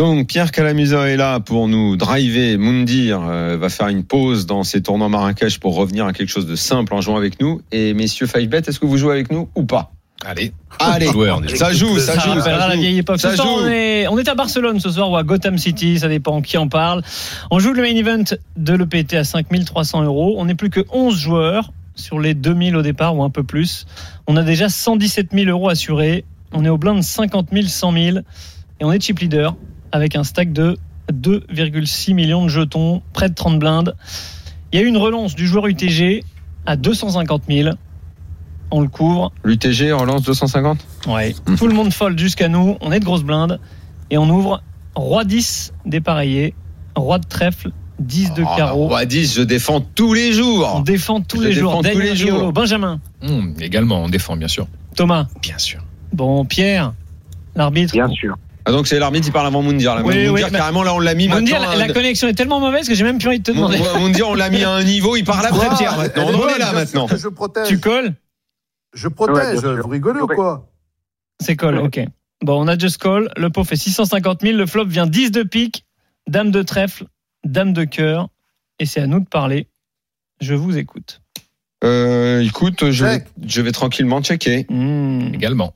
Donc Pierre Calamusa est là pour nous driver. Moundir euh, va faire une pause dans ses tournois Marrakech pour revenir à quelque chose de simple en jouant avec nous. Et messieurs 5bet, est-ce que vous jouez avec nous ou pas? Allez. Allez, ça joue, ça Ça joue. ça la joue. vieille époque. Ça Ce soir, joue. on est, on est à Barcelone ce soir ou à Gotham City, ça dépend qui en parle. On joue le main event de l'EPT à 5300 euros. On n'est plus que 11 joueurs sur les 2000 au départ ou un peu plus. On a déjà 117 000 euros assurés. On est au blind 50 000, 100 000. Et on est chip leader avec un stack de 2,6 millions de jetons, près de 30 blindes. Il y a eu une relance du joueur UTG à 250 000. On le couvre. L'UTG relance 250 Ouais. Mhm. Tout le monde fold jusqu'à nous. On est de grosses blindes. Et on ouvre Roi 10 dépareillé. Roi de trèfle. 10 de Ah, carreau. Roi 10, je défends tous les On jours. défend tous Je les jours. tous Daniel les jours. Riolo, Benjamin. Hum, également, on défend, bien sûr. Thomas. Bien sûr. Bon, Pierre. L'arbitre. Bien sûr. Ah donc c'est l'arbitre qui parle avant Moundir. Là. Oui, Moundir, oui, carrément là on l'a mis On dit, maintenant. la, la connexion est tellement mauvaise que j'ai même plus envie de te demander. Moundir, on l'a mis à un niveau, il parle après Quoi Pierre maintenant. On est là maintenant. Je protège. Tu colles Je protège. Ouais, vous rigolez ou Ouais. quoi C'est call, ok. Bon, on a just call. Le pot fait 650 000. Le flop vient 10 de pique, dame de trèfle, dame de cœur. Et c'est à nous de parler. Je vous écoute. Euh, écoute, je vais, Check. je vais tranquillement checker. Hmm. Également.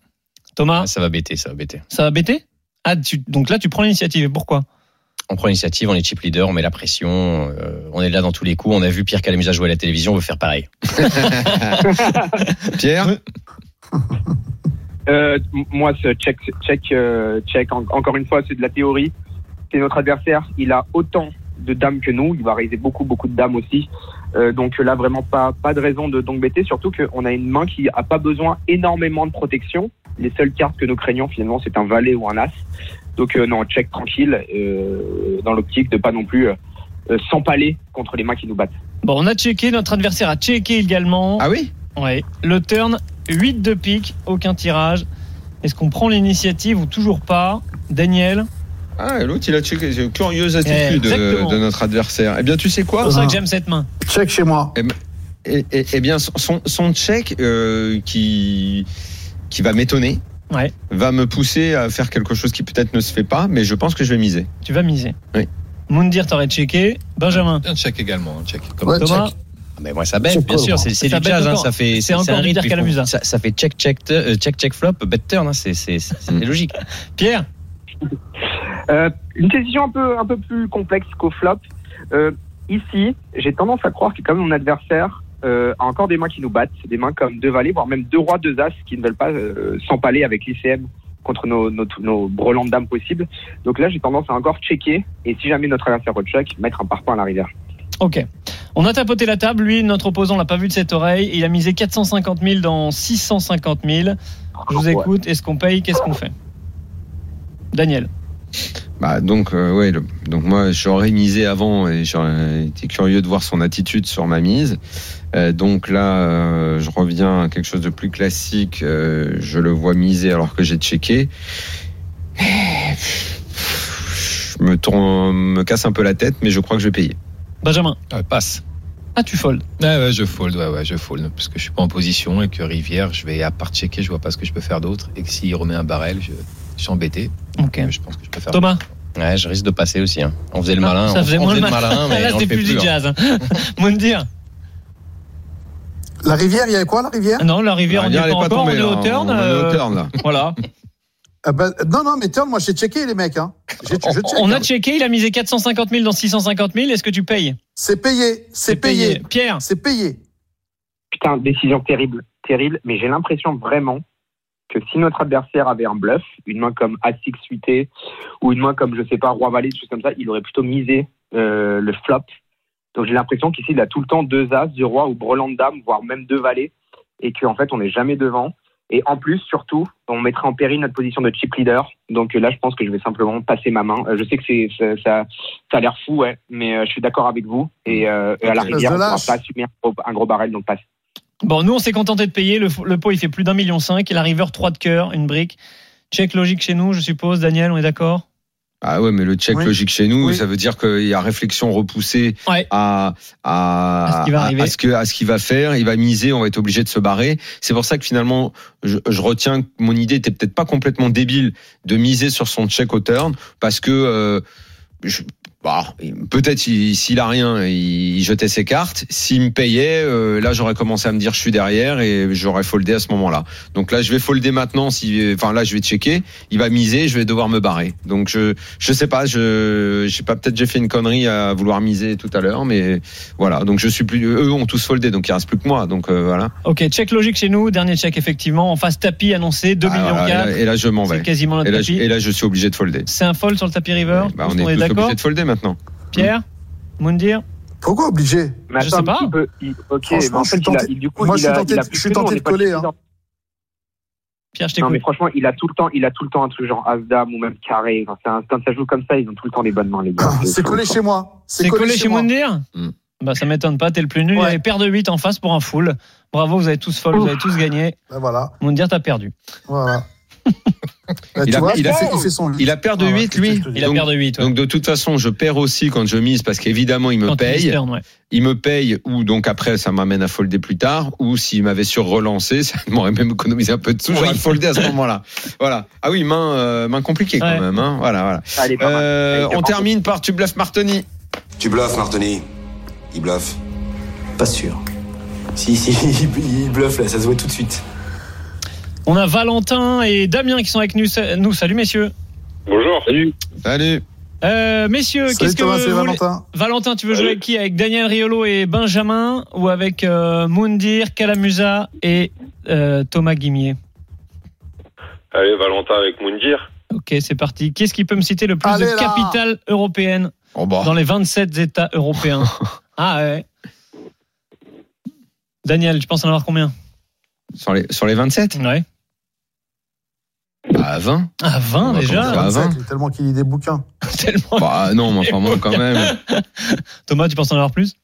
Thomas, Ah, ça va bêter, ça va bêter. ça va bêter? Ah, tu- donc là, tu prends l'initiative. Et pourquoi? On prend l'initiative, on est chip leader, on met la pression, euh, on est là dans tous les coups. On a vu Pierre Calamusa jouer à la télévision, on veut faire pareil. *laughs* Pierre? Euh, moi, ce check, check, euh, check. en- encore une fois, c'est de la théorie. C'est notre adversaire. Il a autant de dames que nous. Il va raiser beaucoup, beaucoup de dames aussi. Euh, donc là, vraiment pas, pas de raison de donc bêter. Surtout qu'on a une main qui a pas besoin énormément de protection. Les seules cartes que nous craignons finalement, c'est un valet ou un as. Donc euh, non, check tranquille, euh, dans l'optique de pas non plus euh, euh, s'empaler contre les mains qui nous battent. Bon, on a checké, notre adversaire a checké également. Ah oui? Ouais. Le turn, 8 de pique, aucun tirage. Est-ce qu'on prend l'initiative ou toujours pas? Daniel? Ah, l'autre, il a checké. C'est une curieuse attitude de, de notre adversaire. Eh bien, tu sais C'est quoi pour ça que j'aime cette main. Check chez moi. Eh, eh- eh bien, son, son check euh, qui, qui va m'étonner, Ouais. va me pousser à faire quelque chose qui peut-être ne se fait pas, mais je pense que je vais miser. Tu vas miser. Oui. Moundir, t'aurais checké. Benjamin. Un check également, un check. Comme Ouais, Thomas. check. Ah, Mais moi, ça bête, C'est bien sûr. C'est du jazz, hein, ça fait. C'est encore un rythme. Ça, ça fait check, check, euh, check, check, flop, bet turn. hein, c'est Mm. logique. *laughs* Pierre. Euh, une décision un peu, un peu plus complexe qu'au flop. Euh, ici, j'ai tendance à croire que comme mon adversaire euh, a encore des mains qui nous battent, des mains comme deux valets, voire même deux rois, deux as qui ne veulent pas euh, s'empaler avec l'ICM contre nos, nos, nos brelans de dames possibles. Donc là, j'ai tendance à encore checker et si jamais notre adversaire recheck, mettre un parpaing à la rivière. Ok. On a tapoté la table. Lui, notre opposant, l'a pas vu de cette oreille. Il a misé 450 000 dans 650 000. Je vous écoute. Est-ce qu'on paye? Qu'est-ce qu'on fait? Daniel. Bah donc euh, ouais le- donc moi j'aurais misé avant et j'aurais été curieux de voir son attitude sur ma mise. Euh, donc là euh, je reviens à quelque chose de plus classique. euh, je le vois miser alors que j'ai checké. Je me tourne, me casse un peu la tête, mais je crois que je vais payer. Benjamin. Ouais, passe. Ah, tu fold. Ouais, ouais, je fold, ouais, ouais, je fold, parce que je suis pas en position et que Rivière, je vais à part checker, je vois pas ce que je peux faire d'autre, et que s'il remet un barrel, je, je suis embêté. Ok. Je pense que je peux faire. Thomas. Ouais, je risque de passer aussi. hein. On faisait le malin. Ça on- faisait on moins le faisait le malin. malin, mais *laughs* Là, on le c'est fait plus du hein. jazz. Hein. *laughs* Moundir. La rivière, il y avait quoi, la rivière? Ah Non, la rivière, on La n'y est rivière, pas elle est pas encore. On est au là. turn. On est au euh, turn, là. Voilà. Ah ben, non, non, mais turn, moi j'ai checké les mecs. Hein. J'ai- je check, On a hein. checké. Il a misé 450 000 dans 650 000. Est-ce que tu payes? C'est payé, c'est payé, Pierre. c'est payé. Putain, décision terrible, terrible, mais j'ai l'impression vraiment que si notre adversaire avait un bluff, une main comme As-6 suité, ou une main comme, je sais pas, Roi Valet, des choses comme ça, il aurait plutôt misé euh, le flop. Donc j'ai l'impression qu'ici, il a tout le temps deux As, deux Rois ou Brelan de Dame, voire même deux Valets, et qu'en fait, on n'est jamais devant. Et en plus, surtout, on mettrait en péril notre position de chip leader. Donc là, je pense que je vais simplement passer ma main. Euh, je sais que c'est ça, ça, ça a l'air fou, ouais, mais euh, je suis d'accord avec vous. Et, euh, à la rivière, on ne pas assumer un gros, un gros barrel, donc passe. Bon, nous, on s'est contenté de payer. Le, le pot, il fait plus d'un million cinq. Et la river, 3 de cœur, une brique. Check logique chez nous, je suppose. Daniel, on est d'accord? Ah ouais, mais le check Oui. logique chez nous, Oui. ça veut dire qu'il y a réflexion repoussée Ouais. à, à, À ce qui va à ce que- à ce qu'il va faire. Il va miser, on va être obligé de se barrer. C'est pour ça que finalement, je, je retiens que mon idée était peut-être pas complètement débile de miser sur son check au turn parce que euh, je- bah, peut-être il- s'il a rien, il, jetait ses cartes. S'il me payait, euh, là j'aurais commencé à me dire je suis derrière et j'aurais foldé à ce moment-là. Donc là je vais folder maintenant. Si, enfin là je vais checker. Il va miser, je vais devoir me barrer. Donc je je sais pas, je je sais pas peut-être j'ai fait une connerie à vouloir miser tout à l'heure, mais voilà. Donc je suis plus. Eux ont tous foldé, donc il reste plus que moi. Donc euh, voilà. Ok, check logique chez nous. Dernier check, effectivement. En face, tapis annoncé, 2 Ah, millions voilà, et, 4. là, et là, je m'en vais. Quasiment notre Et là, je, et là je suis obligé de folder. C'est un fold sur le tapis river. Bah, on est, tous d'accord obligés de folder maintenant. Pierre Moundir Pourquoi obligé Mais Je sais pas. il- ok, Franchement, mais en je fait, suis il a- tenté- il- du coup, moi, il je suis a- tenté de- je suis tenté coller, chip hein. leader. Pierre, je Non, mais t'écoute. franchement, il a tout le temps, il a tout le temps un truc genre As-Dame ou même carré. Un- quand ça joue comme ça, ils ont tout le temps les bonnes mains, les gars. C'est collé chez moi. C'est collé chez. Moundir Hmm. Bah, ça m'étonne pas, t'es le plus nul. Il y Ouais. avait paire de 8 en face pour un full. Bravo, vous avez tous fold, vous avez tous gagné. Ben voilà, Moundir, t'as perdu. voilà. Bah, Il a- vois, il a fait- fait son Il a paire de Ah ouais, 8 c'est ce lui. Il a donc, de 8. ouais. donc de toute façon, je perds aussi quand je mise parce qu'évidemment il me Quand paye. mises turn, ouais. il me paye ou donc après ça m'amène à folder plus tard ou s'il m'avait sur relancé *laughs* ça m'aurait même économisé un peu de sous j'aurais Oui. foldé à ce moment-là *laughs* voilà ah oui main euh, main compliquée quand même hein. voilà Allez. Euh, on termine par tu bluffes Martoni Tu bluffes, Martoni. Il bluffe. Pas sûr. Si, si, *laughs* il, il bluffe là, ça se voit tout de suite. On a Valentin et Damien qui sont avec nous. Nous, salut messieurs. Bonjour. Salut. salut Euh, messieurs, Salut qu'est-ce que Thomas, vous Valentin. Valentin, tu veux jouer avec qui? Avec Daniel Riolo et Benjamin ou avec euh, Moundir, Calamusa et euh, Thomas Guimier? Allez, Valentin avec Moundir. Ok, c'est parti. Qui est-ce qui peut me citer le plus Allez, de capitales européennes Oh bah. dans les 27 États européens? *laughs* Ah ouais. Daniel, tu penses en avoir combien? Sur les, sur les 27 Ouais. Bah 20. Ah, 20 On déjà à 20. 27, tellement qu'il lit des bouquins. *laughs* Tellement. Bah non, mais enfin bon, quand même. *laughs* Thomas, tu penses en avoir plus?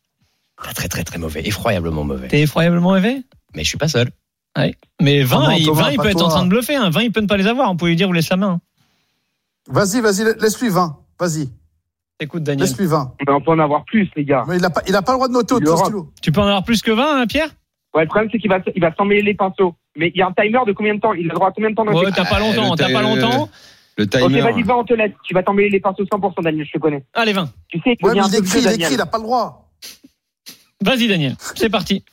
Très très très très mauvais, effroyablement mauvais. T'es effroyablement élevé Mais je suis pas seul. Ouais. Mais 20, Ah non, il, Thomas, 20, il peut être toi. en train de bluffer. Hein. 20, il peut ne pas les avoir. On peut lui dire, vous laisse la main. Vas-y, vas-y, laisse-lui 20. Vas-y, Écoute, Daniel. laisse-lui 20. Mais on peut en avoir plus, les gars. Mais il n'a pas, il a pas le droit de noter au stylo. Tu peux en avoir plus que 20, hein, Pierre? Ouais, le problème, c'est qu'il va, il va s'emmêler les pinceaux. Mais il y a un timer de combien de temps? Il a droit à combien de temps Ouais, t'as pas longtemps, le t'as pas longtemps. Le Ok, timer. vas-y, va, on te laisse. Tu vas t'emmêler les pinceaux 100%, Daniel, je te connais. Allez, 20. Tu sais que Ouais, a mais un il peu écrit, il écrit, il n'a pas le droit. Vas-y, Daniel. C'est parti.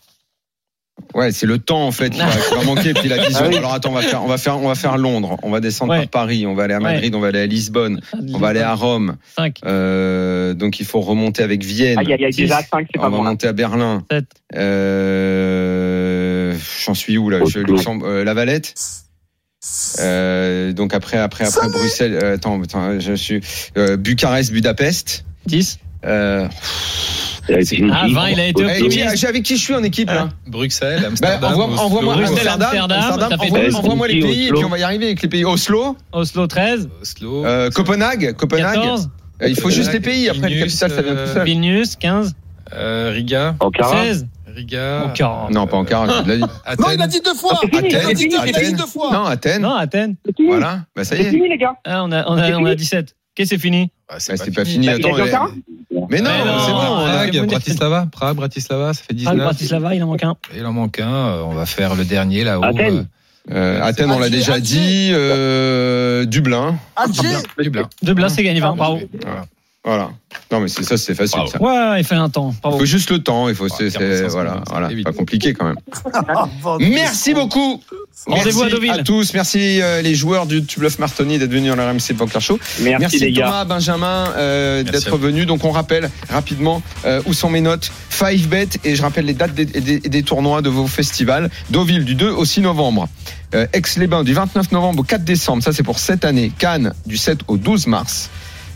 Ouais, c'est le temps en fait qui va, qui va manquer. Puis la *laughs* vision. Ah oui. Alors attends, on va faire, on va faire, on va faire Londres. On va descendre Ouais. par Paris. On va aller à Madrid. On va aller à Lisbonne. On va aller à Rome. 5. Euh, donc il faut remonter avec Vienne. Aïe, aïe, aïe, déjà à 5, c'est On pas va bon. là. monter à Berlin. 7. Euh, J'en suis où là Je, Luxembourg, euh, La Valette. Euh, donc après, après, après Salut. Bruxelles. euh, attends, attends, je suis euh, Bucarest, Budapest. 10. Euh, Ah, 20, il a été optimiste. j'ai- avec qui je suis en équipe là Bruxelles, bah, Amsterdam. Envoie-moi Bruxelles, Amsterdam, Amsterdam, Amsterdam, ça fait envoie- 13. envoie-moi les pays et Oslo. puis on va y arriver avec les pays. Oslo, Oslo, 13. Oslo. euh, Copenhague, Copenhague. 14. Euh, il faut juste les pays. Après Vilnius, capitales, ça vient tout euh, seul. Vilnius, 15. Euh, Riga. Ankara. 16. Riga. Ankara. Non, pas Ankara. je l'ai dit. Athènes. *laughs* Non, il a dit deux fois. C'est fini, Il a Athènes, dit deux, il a dit Athènes. deux fois. Non, Athènes. Non, Athènes. C'est fini. Voilà. Bah ça y C'est est. fini, les gars. Ah, on a, on a, on a 17. Qu'est-ce que c'est fini Ah, Bah, c'est pas fini. Bah, il a Attends. dit euh, Ankara Mais non, non, c'est bon. on a fait Prague. Bratislava, Prague, Bratislava, ça fait Ah, 19. le Bratislava, il en manque un. Il en manque un. euh, On va faire le dernier là-haut. Athènes. Euh, Athènes, on l'a déjà dit. Euh, Dublin. Euh, Dublin. C'est gagné 20. Bravo. Voilà. Voilà. Non, mais c'est ça, c'est facile. Bravo. Ça. Ouais, il fait un temps. Il Bravo. faut juste le temps. Il faut. c'est- voilà. Voilà. c'est Pas compliqué quand même. *laughs* Merci beaucoup. Rendez-vous à Merci Deauville. à tous. Merci euh, les joueurs du Tu Bluff Martoni d'être venus dans la RMC Poker Show. Merci, Merci les gars. Thomas, Benjamin euh, d'être venus. Donc on rappelle rapidement euh, où sont mes notes. 5bet et je rappelle les dates des, des- des tournois de vos festivals. Deauville du 2 au 6 novembre. Euh, Aix-les-Bains du 29 novembre au 4 décembre. Ça c'est pour cette année. Cannes du 7 au 12 mars.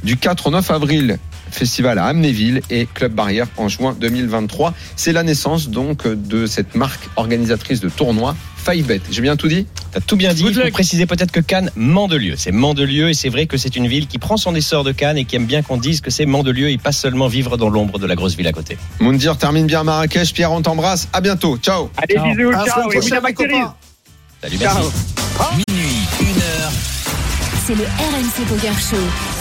Du 4 au 9 avril. Festival à Amnéville et Club Barrière en juin 2023. C'est la naissance donc de cette marque organisatrice de tournois 5bet. J'ai bien tout dit? T'as tout bien dit. Il faut préciser peut-être que Cannes, Mandelieu. C'est Mandelieu et c'est vrai que c'est une ville qui prend son essor de Cannes et qui aime bien qu'on dise que c'est Mandelieu et pas seulement vivre dans l'ombre de la grosse ville à côté. Moundir termine bien à Marrakech. Pierre, on t'embrasse. À bientôt. Ciao. Allez, Ciao. bisous, À ciao. Et. Salut, merci. Ciao. Minuit, une heure. C'est le RMC Poker Show.